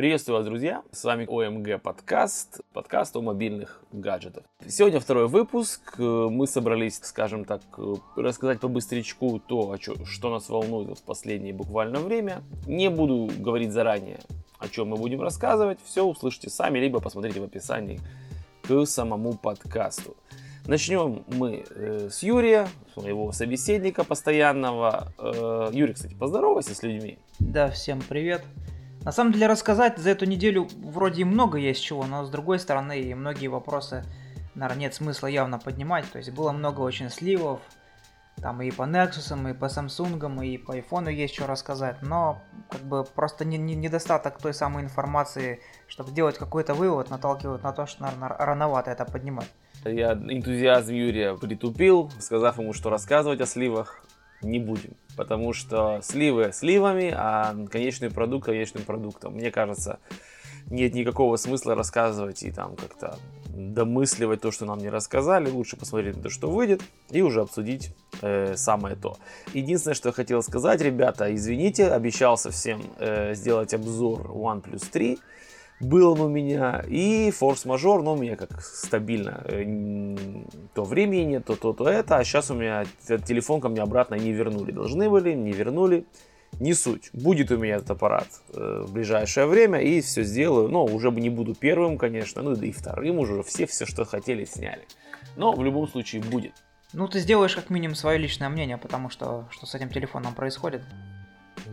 Приветствую вас, друзья! С вами ОМГ подкаст, подкаст о мобильных гаджетах. Сегодня второй выпуск. Мы собрались, скажем так, рассказать по быстрячку то, что нас волнует в последнее буквально время. Не буду говорить заранее, о чем мы будем рассказывать. Все услышите сами, либо посмотрите в описании к самому подкасту. Начнем мы э, с Юрия, своего собеседника постоянного. Э, Юрий, кстати, поздоровайся с людьми. Да, всем привет. На самом деле рассказать за эту неделю вроде и много есть чего, но с другой стороны и многие вопросы, наверное, нет смысла явно поднимать. То есть было много очень сливов, там и по Nexus, и по Samsung, и по iPhone есть что рассказать, но как бы просто не, не, недостаток той самой информации, чтобы сделать какой-то вывод, наталкивает на то, что, наверное, рановато это поднимать. Я энтузиазм Юрия притупил, сказав ему, что рассказывать о сливах не будем. Потому что сливы сливами, а конечный продукт конечным продуктом. Мне кажется, нет никакого смысла рассказывать и там как-то домысливать то, что нам не рассказали. Лучше посмотреть на то, что выйдет, и уже обсудить э, самое то. Единственное, что я хотел сказать, ребята, извините, обещался всем э, сделать обзор OnePlus 3 был он у меня, и форс-мажор, но у меня как стабильно, э, то времени нет, то то, то это, а сейчас у меня телефон ко мне обратно не вернули, должны были, не вернули, не суть, будет у меня этот аппарат э, в ближайшее время, и все сделаю, но уже не буду первым, конечно, ну да и вторым уже, все все, что хотели, сняли, но в любом случае будет. Ну, ты сделаешь как минимум свое личное мнение, потому что что с этим телефоном происходит.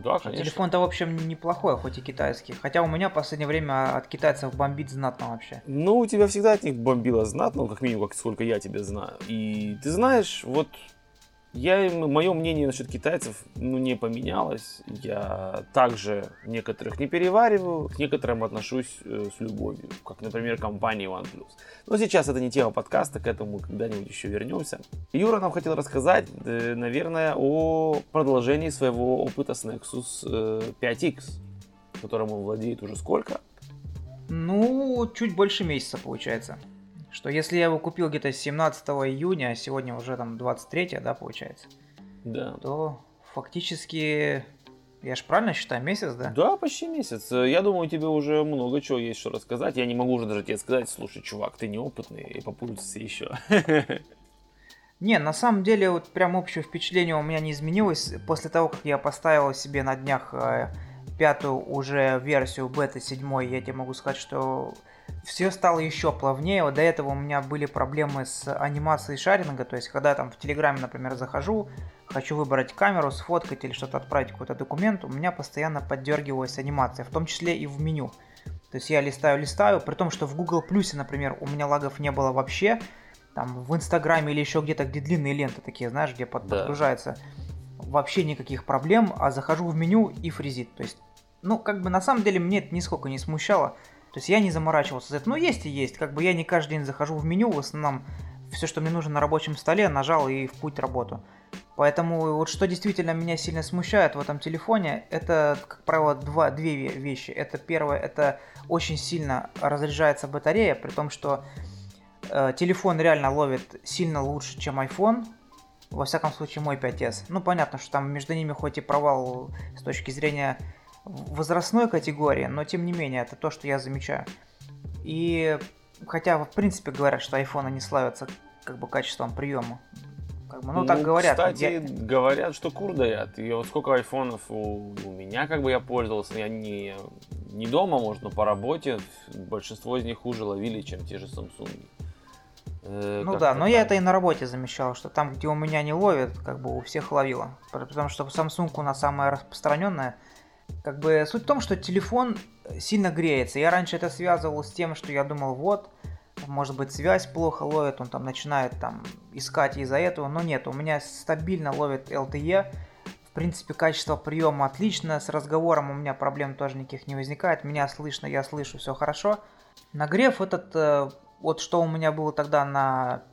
Да, конечно. Телефон-то, в общем, неплохой, хоть и китайский. Хотя у меня в последнее время от китайцев бомбит знатно вообще. Ну, у тебя всегда от них бомбило знатно, как минимум, как сколько я тебя знаю. И ты знаешь, вот я, мое мнение насчет китайцев ну, не поменялось. Я также некоторых не перевариваю, к некоторым отношусь э, с любовью, как, например, компания OnePlus. Но сейчас это не тема подкаста, к этому когда-нибудь еще вернемся. Юра нам хотел рассказать, э, наверное, о продолжении своего опыта с Nexus э, 5X, которым он владеет уже сколько? Ну, чуть больше месяца получается что если я его купил где-то 17 июня, а сегодня уже там 23, да, получается? Да. То фактически, я же правильно считаю, месяц, да? Да, почти месяц. Я думаю, тебе уже много чего есть что рассказать. Я не могу уже даже тебе сказать, слушай, чувак, ты неопытный, и попутался еще. Не, на самом деле, вот прям общее впечатление у меня не изменилось после того, как я поставил себе на днях э, пятую уже версию бета 7, я тебе могу сказать, что все стало еще плавнее. Вот до этого у меня были проблемы с анимацией шаринга, то есть когда там в Телеграме, например, захожу, хочу выбрать камеру, сфоткать или что-то отправить какой-то документ, у меня постоянно поддергивалась анимация, в том числе и в меню. То есть я листаю, листаю, при том, что в Google Plus, например, у меня лагов не было вообще, там в Инстаграме или еще где-то, где длинные ленты такие, знаешь, где под, да. подгружается, вообще никаких проблем, а захожу в меню и фризит. То есть, ну, как бы на самом деле мне это нисколько не смущало. То есть я не заморачивался за это. Ну, есть и есть. Как бы я не каждый день захожу в меню, в основном все, что мне нужно на рабочем столе, нажал и в путь работу. Поэтому вот что действительно меня сильно смущает в этом телефоне, это, как правило, два, две вещи. Это первое, это очень сильно разряжается батарея, при том, что э, телефон реально ловит сильно лучше, чем iPhone. Во всяком случае, мой 5s. Ну, понятно, что там между ними хоть и провал с точки зрения возрастной категории, но тем не менее, это то, что я замечаю. И хотя, в принципе, говорят, что айфоны не славятся как бы качеством приема. Как бы, ну, ну, так говорят. Кстати, я... говорят, что кур дают. И вот сколько айфонов у, у меня, как бы я пользовался, я не, не дома, может, но по работе. Большинство из них хуже ловили, чем те же Samsung. Э, ну да, но там. я это и на работе замечал, что там, где у меня не ловит, как бы у всех ловило. Потому что Samsung у нас самая распространенная как бы суть в том, что телефон сильно греется. Я раньше это связывал с тем, что я думал, вот, может быть, связь плохо ловит, он там начинает там искать из-за этого, но нет, у меня стабильно ловит LTE, в принципе, качество приема отлично, с разговором у меня проблем тоже никаких не возникает, меня слышно, я слышу, все хорошо. Нагрев этот, э, вот что у меня было тогда на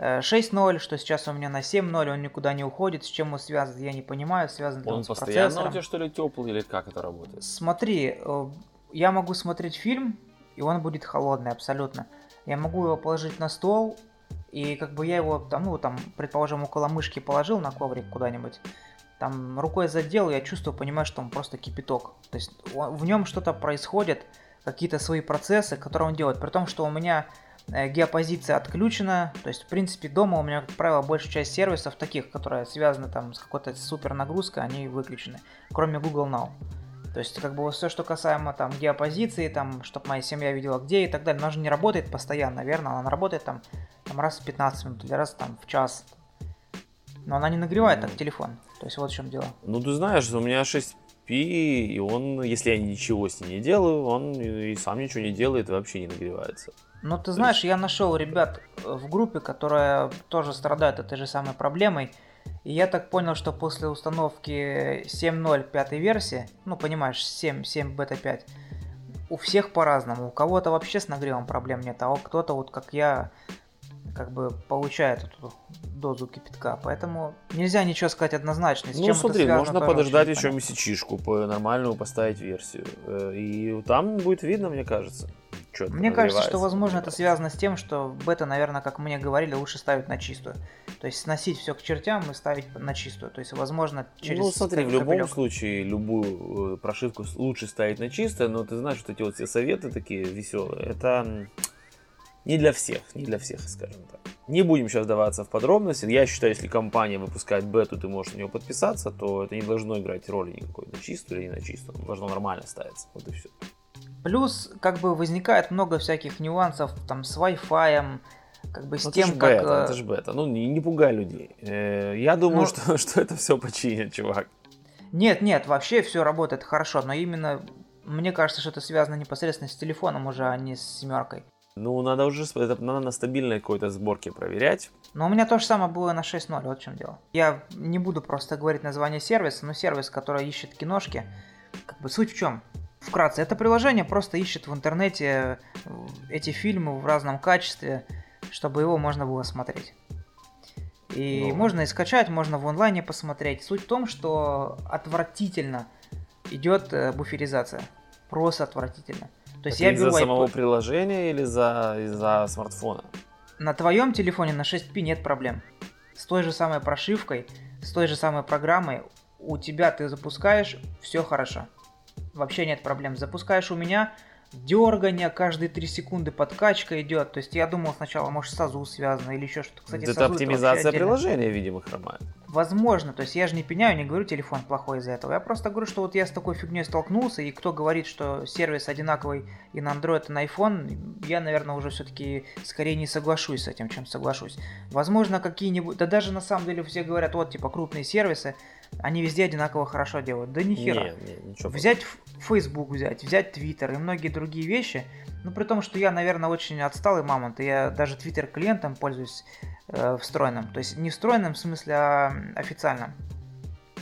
6.0, что сейчас у меня на 7.0, он никуда не уходит. С чем он связан, я не понимаю. Связан он, он постоянно процессором. у тебя что ли теплый или как это работает? Смотри, э, я могу смотреть фильм, и он будет холодный абсолютно. Я могу его положить на стол, и как бы я его там, ну там, предположим, около мышки положил на коврик куда-нибудь, там рукой задел, я чувствую, понимаю, что он просто кипяток. То есть в нем что-то происходит, какие-то свои процессы, которые он делает. При том, что у меня э, геопозиция отключена, то есть в принципе дома у меня, как правило, большая часть сервисов таких, которые связаны там с какой-то супер нагрузкой, они выключены, кроме Google Now. То есть, как бы все, что касаемо там геопозиции, там, чтобы моя семья видела где и так далее, она же не работает постоянно, наверное, она работает там, там раз в 15 минут или раз там в час. Но она не нагревает так телефон. То есть вот в чем дело. Ну, ты знаешь, у меня 6 и он, если я ничего с ним не делаю, он и сам ничего не делает и вообще не нагревается. Ну, ты знаешь, я нашел ребят в группе, которая тоже страдает этой же самой проблемой. И я так понял, что после установки 7.0 пятой версии, ну, понимаешь, 7, 7 бета 5, у всех по-разному. У кого-то вообще с нагревом проблем нет, а кто-то, вот как я, как бы получает эту дозу кипятка. Поэтому нельзя ничего сказать однозначно. С ну, чем смотри, связано, можно подождать еще понятно. месячишку, по нормальную поставить версию. Э, и там будет видно, мне кажется. Мне кажется, что, возможно, это связано с тем, что бета, наверное, как мне говорили, лучше ставить на чистую. То есть сносить все к чертям и ставить на чистую. То есть, возможно, через... Ну, смотри, в любом случае, любую э, прошивку лучше ставить на чистую, но ты знаешь, что эти вот все советы такие веселые, это не для всех, не для всех, скажем так. Не будем сейчас вдаваться в подробности. Я считаю, если компания выпускает бету, ты можешь на нее подписаться, то это не должно играть роли никакой на чистую или не на чистую. должно нормально ставиться. Вот и все. Плюс, как бы, возникает много всяких нюансов там с Wi-Fi, как бы с ну, тем, это как... Бета, это же бета. Ну, не, не пугай людей. Э, я думаю, ну, что, что это все починит, чувак. Нет, нет, вообще все работает хорошо, но именно мне кажется, что это связано непосредственно с телефоном уже, а не с семеркой. Ну, надо уже это надо на стабильной какой-то сборке проверять. Но у меня то же самое было на 6.0, вот в чем дело. Я не буду просто говорить название сервиса, но сервис, который ищет киношки, как бы суть в чем? Вкратце, это приложение просто ищет в интернете э, эти фильмы в разном качестве, чтобы его можно было смотреть. И ну. можно и скачать, можно в онлайне посмотреть. Суть в том, что отвратительно идет э, буферизация. Просто отвратительно. То есть Это я из-за самого приложения или за, из-за смартфона? На твоем телефоне на 6P нет проблем. С той же самой прошивкой, с той же самой программой у тебя ты запускаешь, все хорошо. Вообще нет проблем. Запускаешь у меня, дергание, каждые 3 секунды подкачка идет. То есть я думал сначала, может, с АЗУ связано или еще что-то. Кстати, это оптимизация приложения, видимо, хромает. Возможно, то есть я же не пеняю, не говорю телефон плохой из-за этого. Я просто говорю, что вот я с такой фигней столкнулся, и кто говорит, что сервис одинаковый и на Android, и на iPhone, я, наверное, уже все-таки скорее не соглашусь с этим, чем соглашусь. Возможно, какие-нибудь, да даже на самом деле все говорят, вот, типа, крупные сервисы, они везде одинаково хорошо делают. Да нихера. Не, не, ничего взять Facebook взять, взять Twitter и многие другие вещи, ну при том, что я, наверное, очень отсталый мамонт, и я даже Twitter клиентом пользуюсь э, встроенным. То есть не встроенным в смысле, а официальным.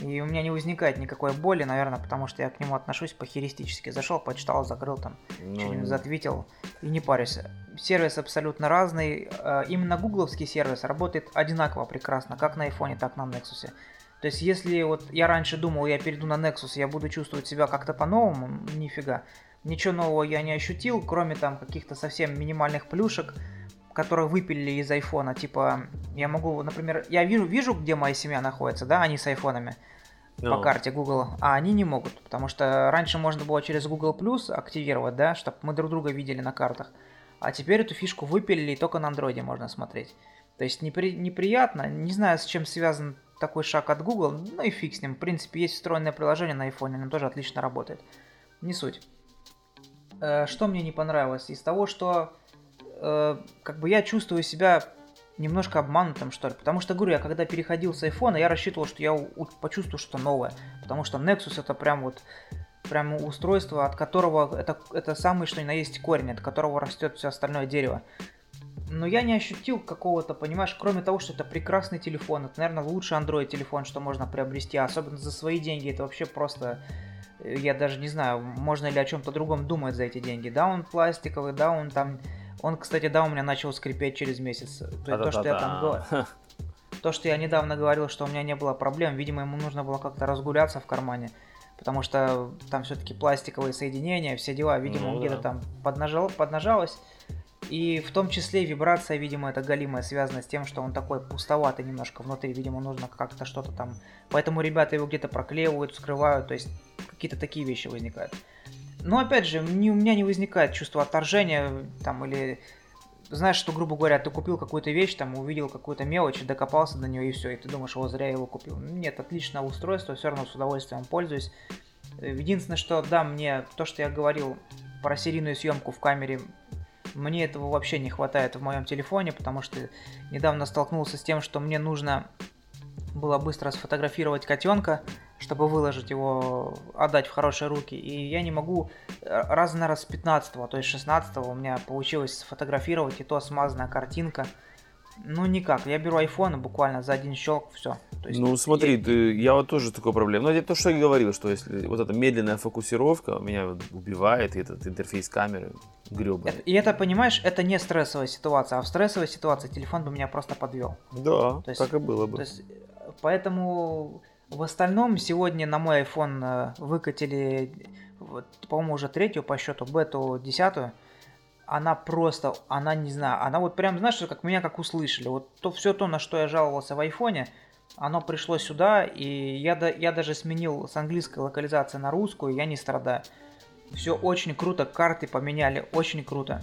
И у меня не возникает никакой боли, наверное, потому что я к нему отношусь похеристически. Зашел, почитал, закрыл там, ну... что-нибудь затвитил и не парюсь. Сервис абсолютно разный. Э, именно гугловский сервис работает одинаково прекрасно, как на iPhone, так и на Nexus. То есть, если вот я раньше думал, я перейду на Nexus, я буду чувствовать себя как-то по-новому, нифига. Ничего нового я не ощутил, кроме там каких-то совсем минимальных плюшек, которые выпилили из айфона. Типа, я могу, например, я вижу, вижу, где моя семья находится, да, они с айфонами no. по ну. карте Google, а они не могут, потому что раньше можно было через Google Plus активировать, да, чтобы мы друг друга видели на картах. А теперь эту фишку выпилили и только на андроиде можно смотреть. То есть непри... неприятно, не знаю, с чем связан такой шаг от Google, ну и фиг с ним. В принципе, есть встроенное приложение на iPhone, оно тоже отлично работает. Не суть. Э, что мне не понравилось? Из того, что э, как бы я чувствую себя немножко обманутым, что ли. Потому что, говорю, я когда переходил с iPhone, я рассчитывал, что я почувствую что-то новое. Потому что Nexus это прям вот прям устройство, от которого это, это самый что ни на есть корень, от которого растет все остальное дерево. Но я не ощутил какого-то, понимаешь, кроме того, что это прекрасный телефон, это, наверное, лучший Android телефон, что можно приобрести, особенно за свои деньги, это вообще просто я даже не знаю, можно ли о чем-то другом думать за эти деньги. Да, он пластиковый, да, он там... Он, кстати, да, у меня начал скрипеть через месяц. То, то что я там говорил. То, что я недавно говорил, что у меня не было проблем, видимо, ему нужно было как-то разгуляться в кармане. Потому что там все-таки пластиковые соединения, все дела, видимо, ну, где-то да. там поднажал, поднажалось. И в том числе вибрация, видимо, это галимая связана с тем, что он такой пустоватый немножко внутри, видимо, нужно как-то что-то там. Поэтому ребята его где-то проклеивают, скрывают, то есть какие-то такие вещи возникают. Но опять же, не, у меня не возникает чувство отторжения там или знаешь, что, грубо говоря, ты купил какую-то вещь, там, увидел какую-то мелочь, докопался до нее и все, и ты думаешь, о, зря я его купил. Нет, отличное устройство, все равно с удовольствием пользуюсь. Единственное, что, да, мне то, что я говорил про серийную съемку в камере, мне этого вообще не хватает в моем телефоне, потому что недавно столкнулся с тем, что мне нужно было быстро сфотографировать котенка, чтобы выложить его, отдать в хорошие руки. И я не могу э, раз на раз с 15 то есть 16 у меня получилось сфотографировать, и то смазанная картинка – ну никак, я беру iPhone буквально за один щелк, все. есть, ну смотри, я... Ты, я вот тоже такой проблем. Но это то, что я говорил, что если вот эта медленная фокусировка меня убивает, и этот интерфейс камеры гребаный. И это, понимаешь, это не стрессовая ситуация, а в стрессовой ситуации телефон бы меня просто подвел. Да, то есть, так и было бы. То есть, поэтому в остальном сегодня на мой iPhone э, выкатили, по-моему, уже третью по счету, бету десятую она просто, она не знаю, она вот прям, знаешь, как меня как услышали. Вот то все то, на что я жаловался в айфоне, оно пришло сюда, и я, да, я даже сменил с английской локализации на русскую, я не страдаю. Все очень круто, карты поменяли, очень круто.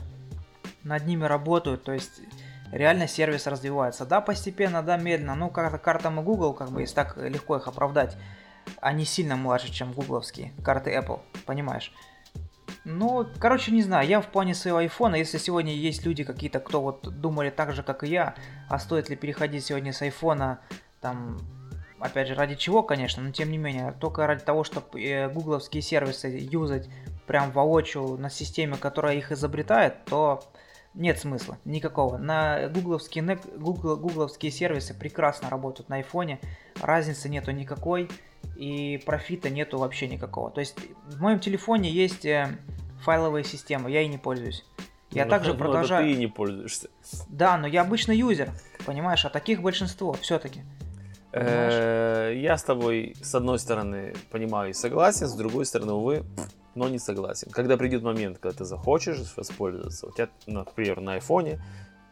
Над ними работают, то есть реально сервис развивается. Да, постепенно, да, медленно. Ну, карта, картам и Google, как бы, если так легко их оправдать, они сильно младше, чем гугловские карты Apple, понимаешь? Ну, короче, не знаю, я в плане своего айфона, если сегодня есть люди какие-то, кто вот думали так же, как и я, а стоит ли переходить сегодня с айфона, там, опять же, ради чего, конечно, но тем не менее, только ради того, чтобы э, гугловские сервисы юзать прям воочию на системе, которая их изобретает, то нет смысла никакого. На гугловские, гугл, гугловские сервисы прекрасно работают на айфоне, разницы нету никакой и профита нету вообще никакого. То есть в моем телефоне есть файловая система, я и не пользуюсь. Я ну, также ну, продолжаю... ты и не пользуешься. Да, но я обычный юзер, понимаешь, а таких большинство все-таки. Э, я с тобой, с одной стороны, понимаю и согласен, с другой стороны, увы, но не согласен. Когда придет момент, когда ты захочешь воспользоваться, у тебя, например, на айфоне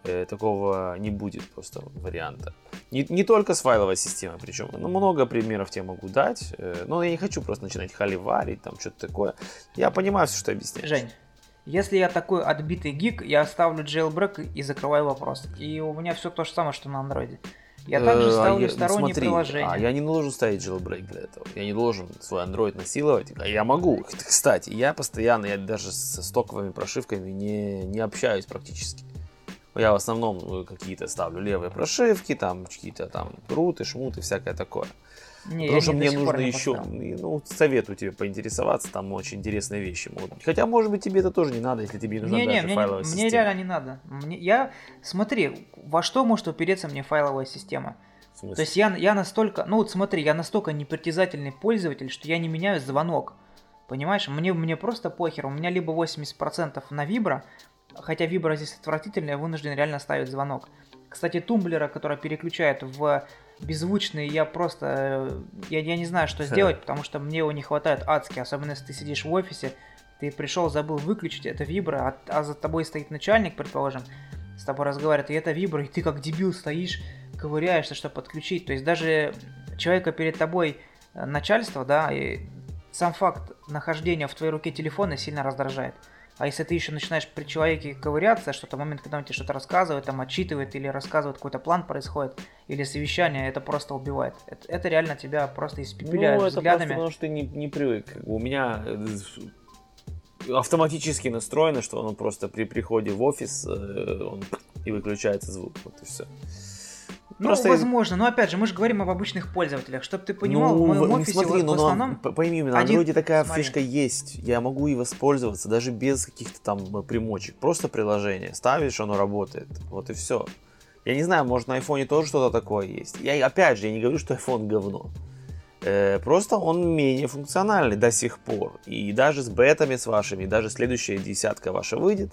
э, такого не будет просто варианта. Не, не только с файловой системой, причем ну, много примеров тебе могу дать, э, но я не хочу просто начинать халиварить, там что-то такое. Я понимаю все, что объясняешь. Жень, если я такой отбитый гик, я оставлю jailbreak и закрываю вопрос. И у меня все то же самое, что на андроиде. Я также э, а ставлю а сторонние смотри, приложения. А я не должен ставить jailbreak для этого. Я не должен свой Android насиловать. А я могу. Кстати, я постоянно, я даже со стоковыми прошивками не, не общаюсь практически. Я в основном э, какие-то ставлю левые прошивки, там какие-то там руты, шмуты, всякое такое. Не, Потому что мне нужно еще, ну, советую тебе поинтересоваться, там очень интересные вещи могут быть. Хотя, может быть, тебе это тоже не надо, если тебе не нужна не, не, мне, файловая система. Мне реально не надо. Мне, я, смотри, во что может упереться мне файловая система? То есть я, я настолько, ну вот смотри, я настолько непритязательный пользователь, что я не меняю звонок. Понимаешь, мне, мне просто похер. У меня либо 80% на вибро, хотя вибро здесь отвратительный, я вынужден реально ставить звонок. Кстати, тумблера, который переключает в беззвучный, я просто, э, я, я не знаю, что сделать, потому что мне его не хватает адски, особенно если ты сидишь в офисе, ты пришел, забыл выключить это вибро, а, а за тобой стоит начальник, предположим, с тобой разговаривает, и это вибро, и ты как дебил стоишь, ковыряешься, чтобы подключить. То есть даже человека перед тобой э, начальство, да, и сам факт нахождения в твоей руке телефона сильно раздражает. А если ты еще начинаешь при человеке ковыряться, что-то момент, когда он тебе что-то рассказывает, там отчитывает или рассказывает, какой-то план происходит, или совещание, это просто убивает. Это, это реально тебя просто испепеляет ну, взглядами. это потому что ты не, не привык. У меня э, автоматически настроено, что он просто при приходе в офис э, он и выключается звук. Вот и все. Ну, Просто... возможно, но опять же, мы же говорим об обычных пользователях, чтобы ты понимал, ну, в моем офисе смотри, вот, ну, в основном... Но, пойми меня, на андроиде такая смотри. фишка есть, я могу и воспользоваться, даже без каких-то там э, примочек, просто приложение, ставишь, оно работает, вот и все. Я не знаю, может на айфоне тоже что-то такое есть. Я, опять же, я не говорю, что iPhone говно. Э, просто он менее функциональный до сих пор. И даже с бетами с вашими, даже следующая десятка ваша выйдет,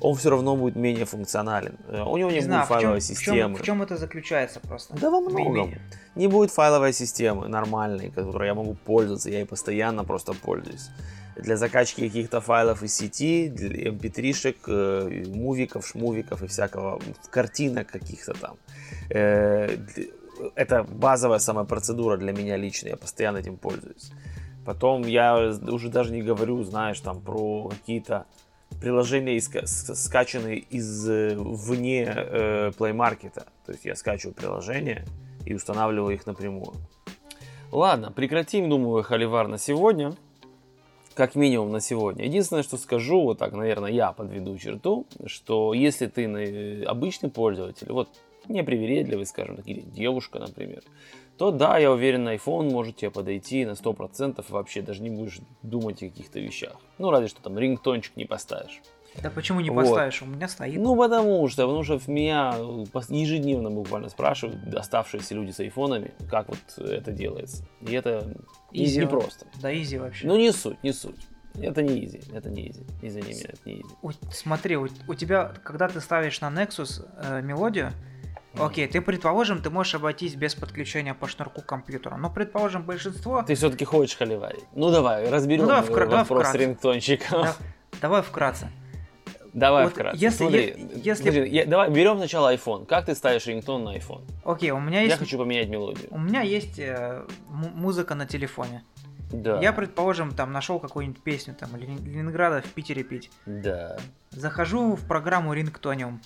он все равно будет менее функционален. Э, у него не, не будет знаю, файловой в чем, системы. В чем, в чем это заключается просто? Да во многом. Не будет файловой системы нормальной, которой я могу пользоваться, я и постоянно просто пользуюсь. Для закачки каких-то файлов из сети, для mp3-шек, э, мувиков, шмувиков и всякого, картинок каких-то там. Э, это базовая самая процедура для меня лично, я постоянно этим пользуюсь. Потом я уже даже не говорю, знаешь, там про какие-то приложения, скачанные из э, вне э, Play Market. То есть я скачиваю приложения и устанавливаю их напрямую. Ладно, прекратим, думаю, холивар на сегодня. Как минимум на сегодня. Единственное, что скажу, вот так, наверное, я подведу черту, что если ты э, обычный пользователь, вот непривередливый, скажем так, или девушка, например, то да, я уверен, iPhone может тебе подойти на 100%, вообще даже не будешь думать о каких-то вещах. Ну, разве что там рингтончик не поставишь. Да почему не вот. поставишь? У меня стоит. Ну, потому что, потому что в меня ежедневно буквально спрашивают оставшиеся люди с айфонами, как вот это делается. И это easy не просто. Да, easy вообще. Ну, не суть, не суть. Это не easy, это не easy. Извини меня, это не изи. Смотри, у, у тебя, когда ты ставишь на Nexus э, мелодию, Окей, ты, предположим, ты можешь обойтись без подключения по шнурку к компьютеру. Но, предположим, большинство... Ты все-таки хочешь холиварить. Ну давай, разберем ну, давай вкра- вопрос давай вкратце. рингтончика. Да, давай вкратце. Давай вот вкратце. Если, Смотри, если... Подожди, я, давай берем сначала iPhone. Как ты ставишь рингтон на iPhone? Окей, у меня есть... Я хочу поменять мелодию. У меня есть э, музыка на телефоне. Да. Я, предположим, там нашел какую-нибудь песню, там, Ленинграда в Питере пить. Да. Захожу в программу Рингтониум.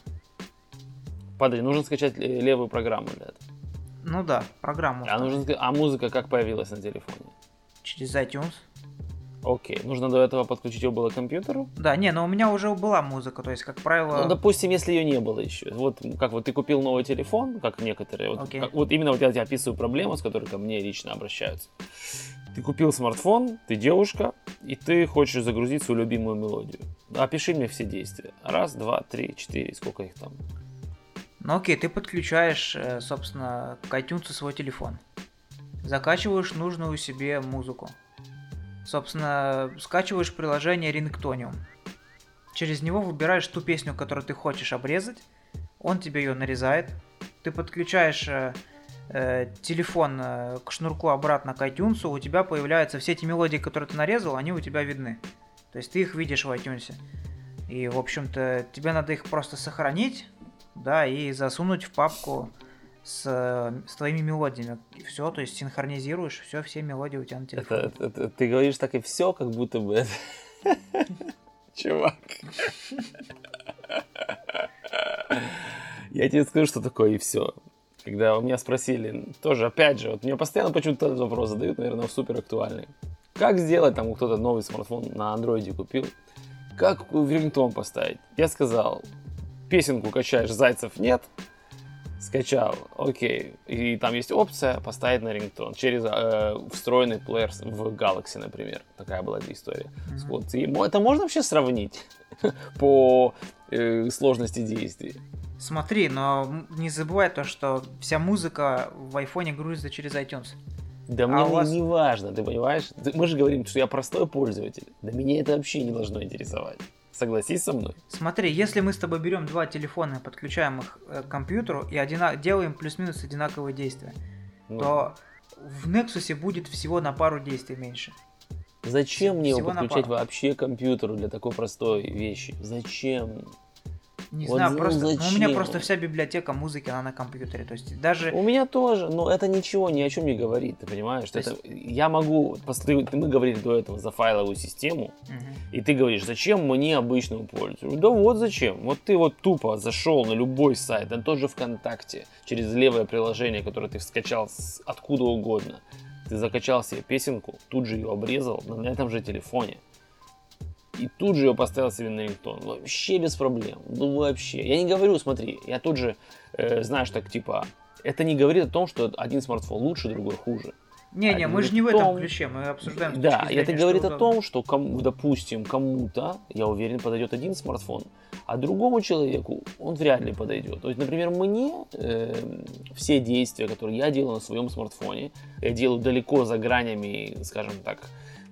Подожди, нужно скачать левую программу для этого. Ну да, программу. А, нужно, а музыка как появилась на телефоне? Через iTunes. Окей, нужно до этого подключить ее было к компьютеру? Да, не, но у меня уже была музыка, то есть, как правило... Ну, допустим, если ее не было еще. Вот как вот ты купил новый телефон, как некоторые, вот, okay. как, вот именно вот я тебе описываю проблему, с которой ко мне лично обращаются. Ты купил смартфон, ты девушка, и ты хочешь загрузить свою любимую мелодию. Опиши мне все действия. Раз, два, три, четыре, сколько их там? Ну окей, ты подключаешь, э, собственно, к iTunes свой телефон. Закачиваешь нужную себе музыку. Собственно, скачиваешь приложение Ringtonium. Через него выбираешь ту песню, которую ты хочешь обрезать. Он тебе ее нарезает. Ты подключаешь э, э, телефон э, к шнурку обратно к iTunes. У тебя появляются все эти мелодии, которые ты нарезал, они у тебя видны. То есть ты их видишь в iTunes. И, в общем-то, тебе надо их просто сохранить да, и засунуть в папку с, с твоими мелодиями. Все, то есть синхронизируешь, все, все мелодии у тебя на телефоне. Это, это, это, ты говоришь так и все, как будто бы Чувак. Я тебе скажу, что такое и все. Когда у меня спросили, тоже, опять же, вот мне постоянно почему-то этот вопрос задают, наверное, супер актуальный. Как сделать, там, кто-то новый смартфон на андроиде купил, как в рингтон поставить? Я сказал, песенку качаешь, зайцев нет, скачал, окей, и там есть опция поставить на рингтон через э, встроенный плеер в Galaxy, например, такая была история. Mm-hmm. Вот, и это можно вообще сравнить по э, сложности действий? Смотри, но не забывай то, что вся музыка в айфоне грузится через iTunes. Да а мне вас... не важно, ты понимаешь? Мы же говорим, что я простой пользователь. Да меня это вообще не должно интересовать. Согласись со мной. Смотри, если мы с тобой берем два телефона, подключаем их э, к компьютеру и одина... делаем плюс-минус одинаковые действия, ну. то в Nexus будет всего на пару действий меньше. Зачем мне его подключать вообще к компьютеру для такой простой вещи? Зачем? Не вот знаю, просто ну, у меня просто вся библиотека музыки, она на компьютере. То есть даже. У меня тоже, но это ничего ни о чем не говорит, ты понимаешь? То это, есть... Я могу. Мы говорили до этого за файловую систему, угу. и ты говоришь, зачем мне обычному пользователю? Да вот зачем. Вот ты вот тупо зашел на любой сайт, на тот же ВКонтакте, через левое приложение, которое ты скачал с откуда угодно. Ты закачал себе песенку, тут же ее обрезал на этом же телефоне и тут же ее поставил себе на рингтон. Вообще без проблем. Ну вообще. Я не говорю, смотри, я тут же, э, знаешь, так типа, это не говорит о том, что один смартфон лучше, другой хуже. Не-не, А мы же не в этом том- ключе, мы обсуждаем. Да, и это зрения, говорит что о том, что, кому, допустим, кому-то, я уверен, подойдет один смартфон, а другому человеку он вряд ли подойдет. То есть, например, мне э, все действия, которые я делаю на своем смартфоне, я делаю далеко за гранями, скажем так,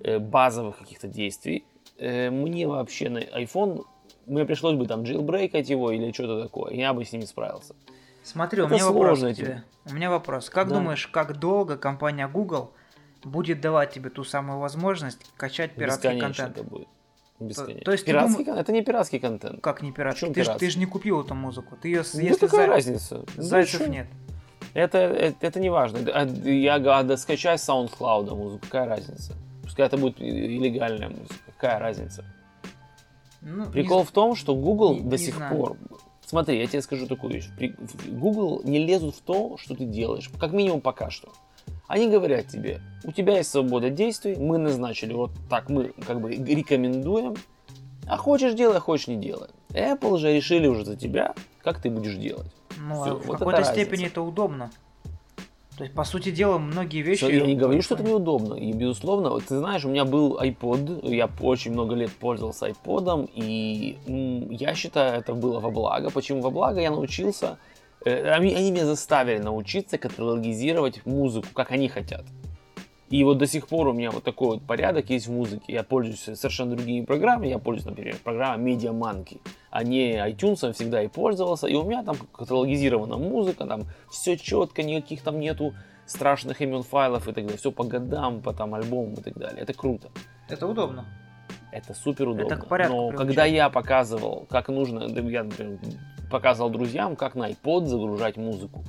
э, базовых каких-то действий. Э, мне вообще на iPhone, мне пришлось бы там джейлбрейкать его или что-то такое, я бы с ним справился. Смотри, у Это меня вопрос к тебе. У меня вопрос. Как Да. думаешь, как долго компания Google будет давать тебе ту самую возможность качать пиратский Бесконечно контент? это будет. Бесконечно. то есть пиратский дум- Это не пиратский контент. Как не пиратский? Ты, ж- пиратский? ты же не купил эту музыку. Ты ее, Ну, если какая за- разница? Ну, зайцев чё? нет. Это, это, это не важно. А, Я говорю, да скачай с SoundCloud музыку, какая разница? Пускай это будет илlegальная музыка, какая разница? Ну, не Прикол з- в том, что Google не- до не сих знаю. пор... Смотри, я тебе скажу такую вещь. Google не лезут в то, что ты делаешь. Как минимум пока что. Они говорят тебе, у тебя есть свобода действий, мы назначили вот так, мы как бы рекомендуем, а хочешь делай, а хочешь не делай. Apple же решили уже за тебя, как ты будешь делать. Ну, а в вот какой-то степени разница. это удобно. То есть, по сути дела, многие вещи... Я не говорю, что это неудобно. И, безусловно, ты знаешь, у меня был iPod, я очень много лет пользовался iPod, и я считаю, это было во благо. Почему во благо? Я научился, э, они, они меня заставили научиться каталогизировать музыку, как они хотят. И вот до сих пор у меня вот такой вот порядок есть в музыке. Я пользуюсь совершенно другими программами. Я пользуюсь, например, программой Media Monkey, а не iTunes всегда и пользовался. И у меня там каталогизирована музыка, там все четко, никаких там нету страшных имен файлов и так далее. Все по годам, по там альбомам и так далее. Это круто. Это удобно. Это супер удобно. Это к порядку Но приучает. когда я показывал, как нужно, я например, показывал друзьям, как на iPod загружать музыку,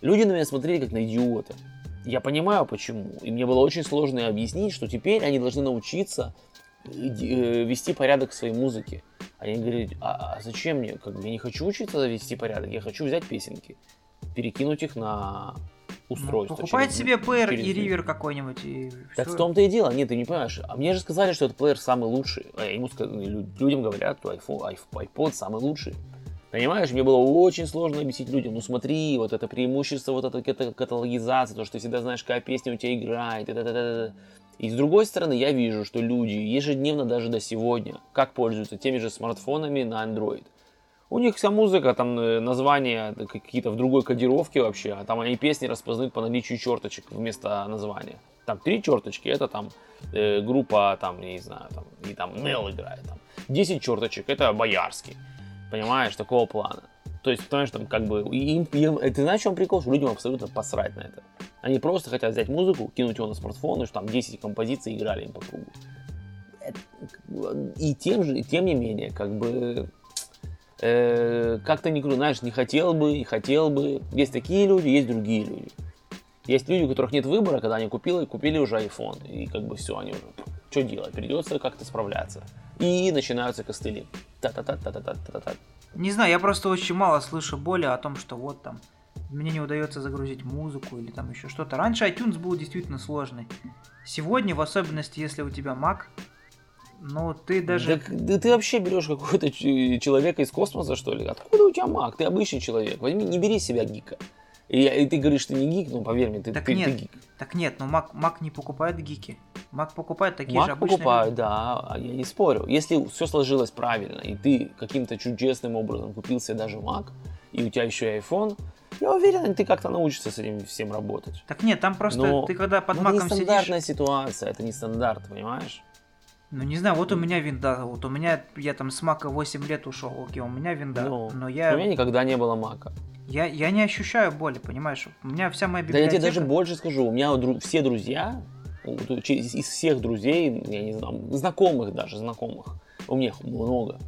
люди на меня смотрели как на идиота. Я понимаю почему. И мне было очень сложно объяснить, что теперь они должны научиться э, э, вести порядок в своей музыке. Они говорят, а, а зачем мне? Как бы я не хочу учиться вести порядок, я хочу взять песенки, перекинуть их на Ну, устройство. покупает через- себе плеер через и ривер какой-нибудь. И Так всё. в том-то и дело. Нет, ты не понимаешь. А мне же сказали, что этот плеер самый лучший. А ему людям говорят, что iPhone, iP- iPod самый лучший. Понимаешь, мне было очень сложно объяснить людям, ну смотри, вот это преимущество, вот эта ката- каталогизация, то, что ты всегда знаешь, какая песня у тебя играет, и, та-та-та-та. И с другой стороны, я вижу, что люди ежедневно, даже до сегодня, как пользуются теми же смартфонами на Android. У них вся музыка, там э, названия какие-то в другой кодировке вообще, а там они песни распознают по наличию черточек вместо названия. Там три черточки, это там э, группа, там, не знаю, там, и там Нел играет, там. 10 черточек, это Боярский. Понимаешь, такого плана. То есть, понимаешь, там как бы, им, им- ты знаешь, в чем прикол, что людям абсолютно посрать на это. Они просто хотят взять музыку, кинуть его на смартфон, и что там 10 композиций играли им по кругу. И тем же, и тем не менее, как бы, э, как-то не, знаешь, не хотел бы, и хотел бы. Есть такие люди, есть другие люди. Есть люди, у которых нет выбора, когда они купили, купили уже iPhone, и как бы все, они уже, что делать, придется как-то справляться. И начинаются костыли. Та-та-та-та-та-та-та-та. Не знаю, я просто очень мало слышу боли о том, что вот там мне не удается загрузить музыку или там еще что-то. Раньше iTunes был действительно сложный. Сегодня, в особенности, если у тебя Mac, ну ты даже... Да, да ты вообще берешь какого-то ч- человека из космоса, что ли? Откуда у тебя маг? Ты обычный человек. Возьми, не бери себя гика. И, и ты говоришь, что не гик, ну поверь мне, ты, Так ты- ты нет, гик. Так нет, ну Mac, Mac не покупает гики. Mac покупает такие же Маг обычные покупают, люди. да, я не спорю. Если все сложилось правильно, и ты каким-то чудесным образом купил себе даже Mac, и у тебя еще и iPhone, я уверен, ты как-то научишься с этим всем работать. Так нет, там просто Но- ты когда под это маком не сидишь... стандартная ситуация, это не стандарт, понимаешь? Ну не знаю, вот у меня винда, вот у меня, я там с мака 8 лет ушел, окей, у меня винда, Ну, но У я, меня никогда не было Мака. я, я не ощущаю боли, понимаешь? У меня вся моя Да я библиотека... тебе даже больше скажу, у меня дру- все друзья, у- из всех друзей, я не знаю, знакомых даже, знакомых, у меня их много,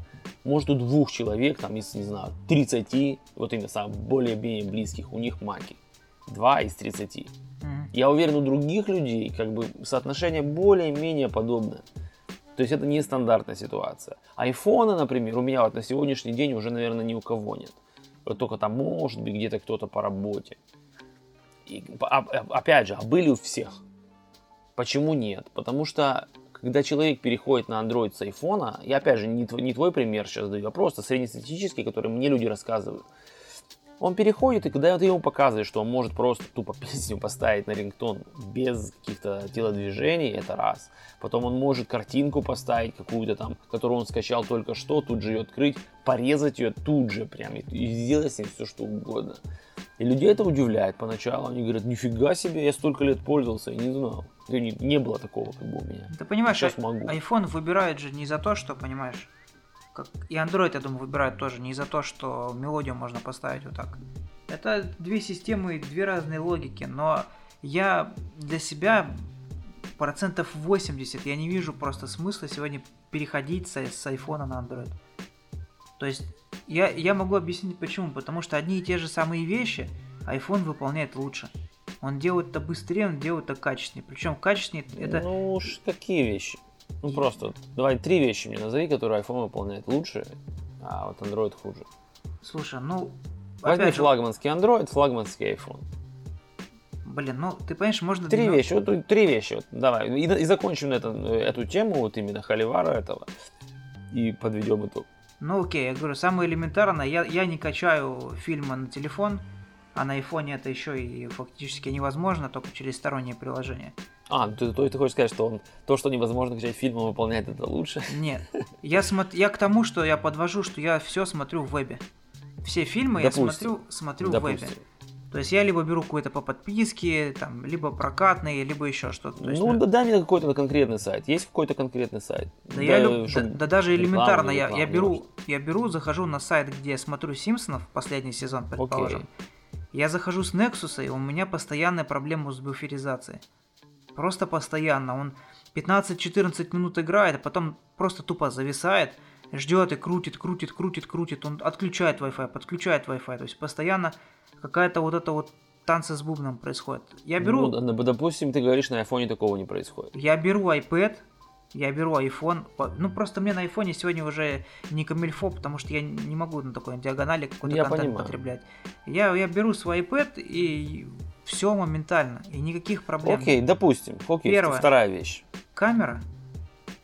может у двух человек, там из, не знаю, 30, вот именно самых более-менее близких, у них маки. Два из 30. Мгм. Я уверен, у других людей как бы соотношение более-менее подобное. То есть это не стандартная ситуация. Айфоны, например, у меня вот на сегодняшний день уже, наверное, ни у кого нет. Вот только там может быть где-то кто-то по работе. И, а- а- опять же, а были у всех? Почему нет? Потому что когда человек переходит на Android с айфона, я опять же не твой, не твой пример сейчас даю, а просто среднестатистический, который мне люди рассказывают. Он переходит, и когда ты ему показываешь, что он может просто тупо песню поставить на рингтон без каких-то телодвижений, это раз. Потом он может картинку поставить какую-то там, которую он скачал только что, тут же ее открыть, порезать ее тут же прям и сделать с ней все что угодно. И людей это удивляет поначалу. Они говорят, нифига себе, я столько лет пользовался и не знал. Не, не было такого как бы у меня. Ты понимаешь, Сейчас а- могу. iPhone выбирает же не за то, что, понимаешь, как и Android, я думаю, выбирает тоже не за то, что мелодию можно поставить вот так. Это две системы, две разные логики, но я для себя процентов 80 я не вижу просто смысла сегодня переходить с, с iPhone на Android. То есть я, я могу объяснить почему. Потому что одни и те же самые вещи iPhone выполняет лучше. Он делает это быстрее, он делает это качественнее. Причем качественнее это... Ну уж какие вещи? Ну просто, давай три вещи мне назови, которые iPhone выполняет лучше, а вот Android хуже. Слушай, ну... Возьми опять же, флагманский Android, флагманский iPhone. Блин, ну ты понимаешь, можно... Три две- вещи, вот три вещи, вот, давай. И, и закончим на этом, э, эту тему, вот именно Холивара этого, и подведем итог. Ну окей, я говорю, самое элементарное, я, я не качаю фильмы на телефон, а на айфоне это еще и фактически невозможно, только через сторонние приложения. А, ты, то есть ты хочешь сказать, что он, то, что невозможно качать фильмы, выполняет это лучше? Нет, я, смотр... я к тому, что я подвожу, что я все смотрю в вебе. Все фильмы Допустим. я смотрю, смотрю в вебе. То есть я либо беру какой-то по подписке, там, либо прокатный, либо еще что-то. То есть, Ну, ну, да дай мне какой-то конкретный сайт. Есть какой-то конкретный сайт? Да, я люб- да, да даже элементарно, не я, реклама, я беру, я беру, захожу на сайт, где смотрю Симпсонов, последний сезон, предположим. Я захожу с Nexus, и у меня постоянная проблема с буферизацией. Просто постоянно. Он 15-14 минут играет, а потом просто тупо зависает, ждет и крутит, крутит, крутит, крутит. Он отключает Wi-Fi, подключает Wi-Fi. То есть постоянно какая-то вот это вот танцы с бубном происходит. Я беру... Ну, допустим, ты говоришь, на айфоне такого не происходит. Я беру iPad, я беру iPhone. Ну, просто мне на iPhone сегодня уже не камильфо, потому что я не могу на такой диагонали какой-то Я контент понимаю. потреблять. Я, я беру свой iPad и все моментально. И никаких проблем. Окей, допустим. Окей, Первое. вторая вещь. Камера.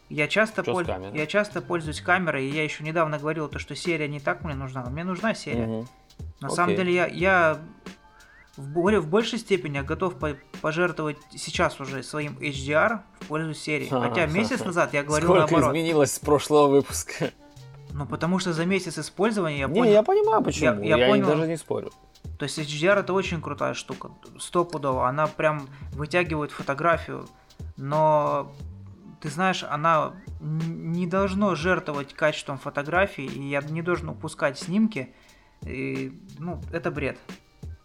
Я часто, польз- я часто пользуюсь камерой, и я еще недавно говорил, то, что серия не так мне нужна, но мне нужна серия. Мгм. На Окей. самом деле я, я в, более, в большей степени готов по- пожертвовать сейчас уже своим HDR в пользу серии. Хотя месяц назад я говорил Сколько наоборот. изменилось с прошлого выпуска? Ну, потому что за месяц использования я не, понял. я понимаю, почему. я Я, понял. даже не спорю. То есть HDR это очень крутая штука. Стопудово. Она прям вытягивает фотографию. Но ты знаешь, она не должно жертвовать качеством фотографии, и я не должен упускать снимки. И, ну, это бред.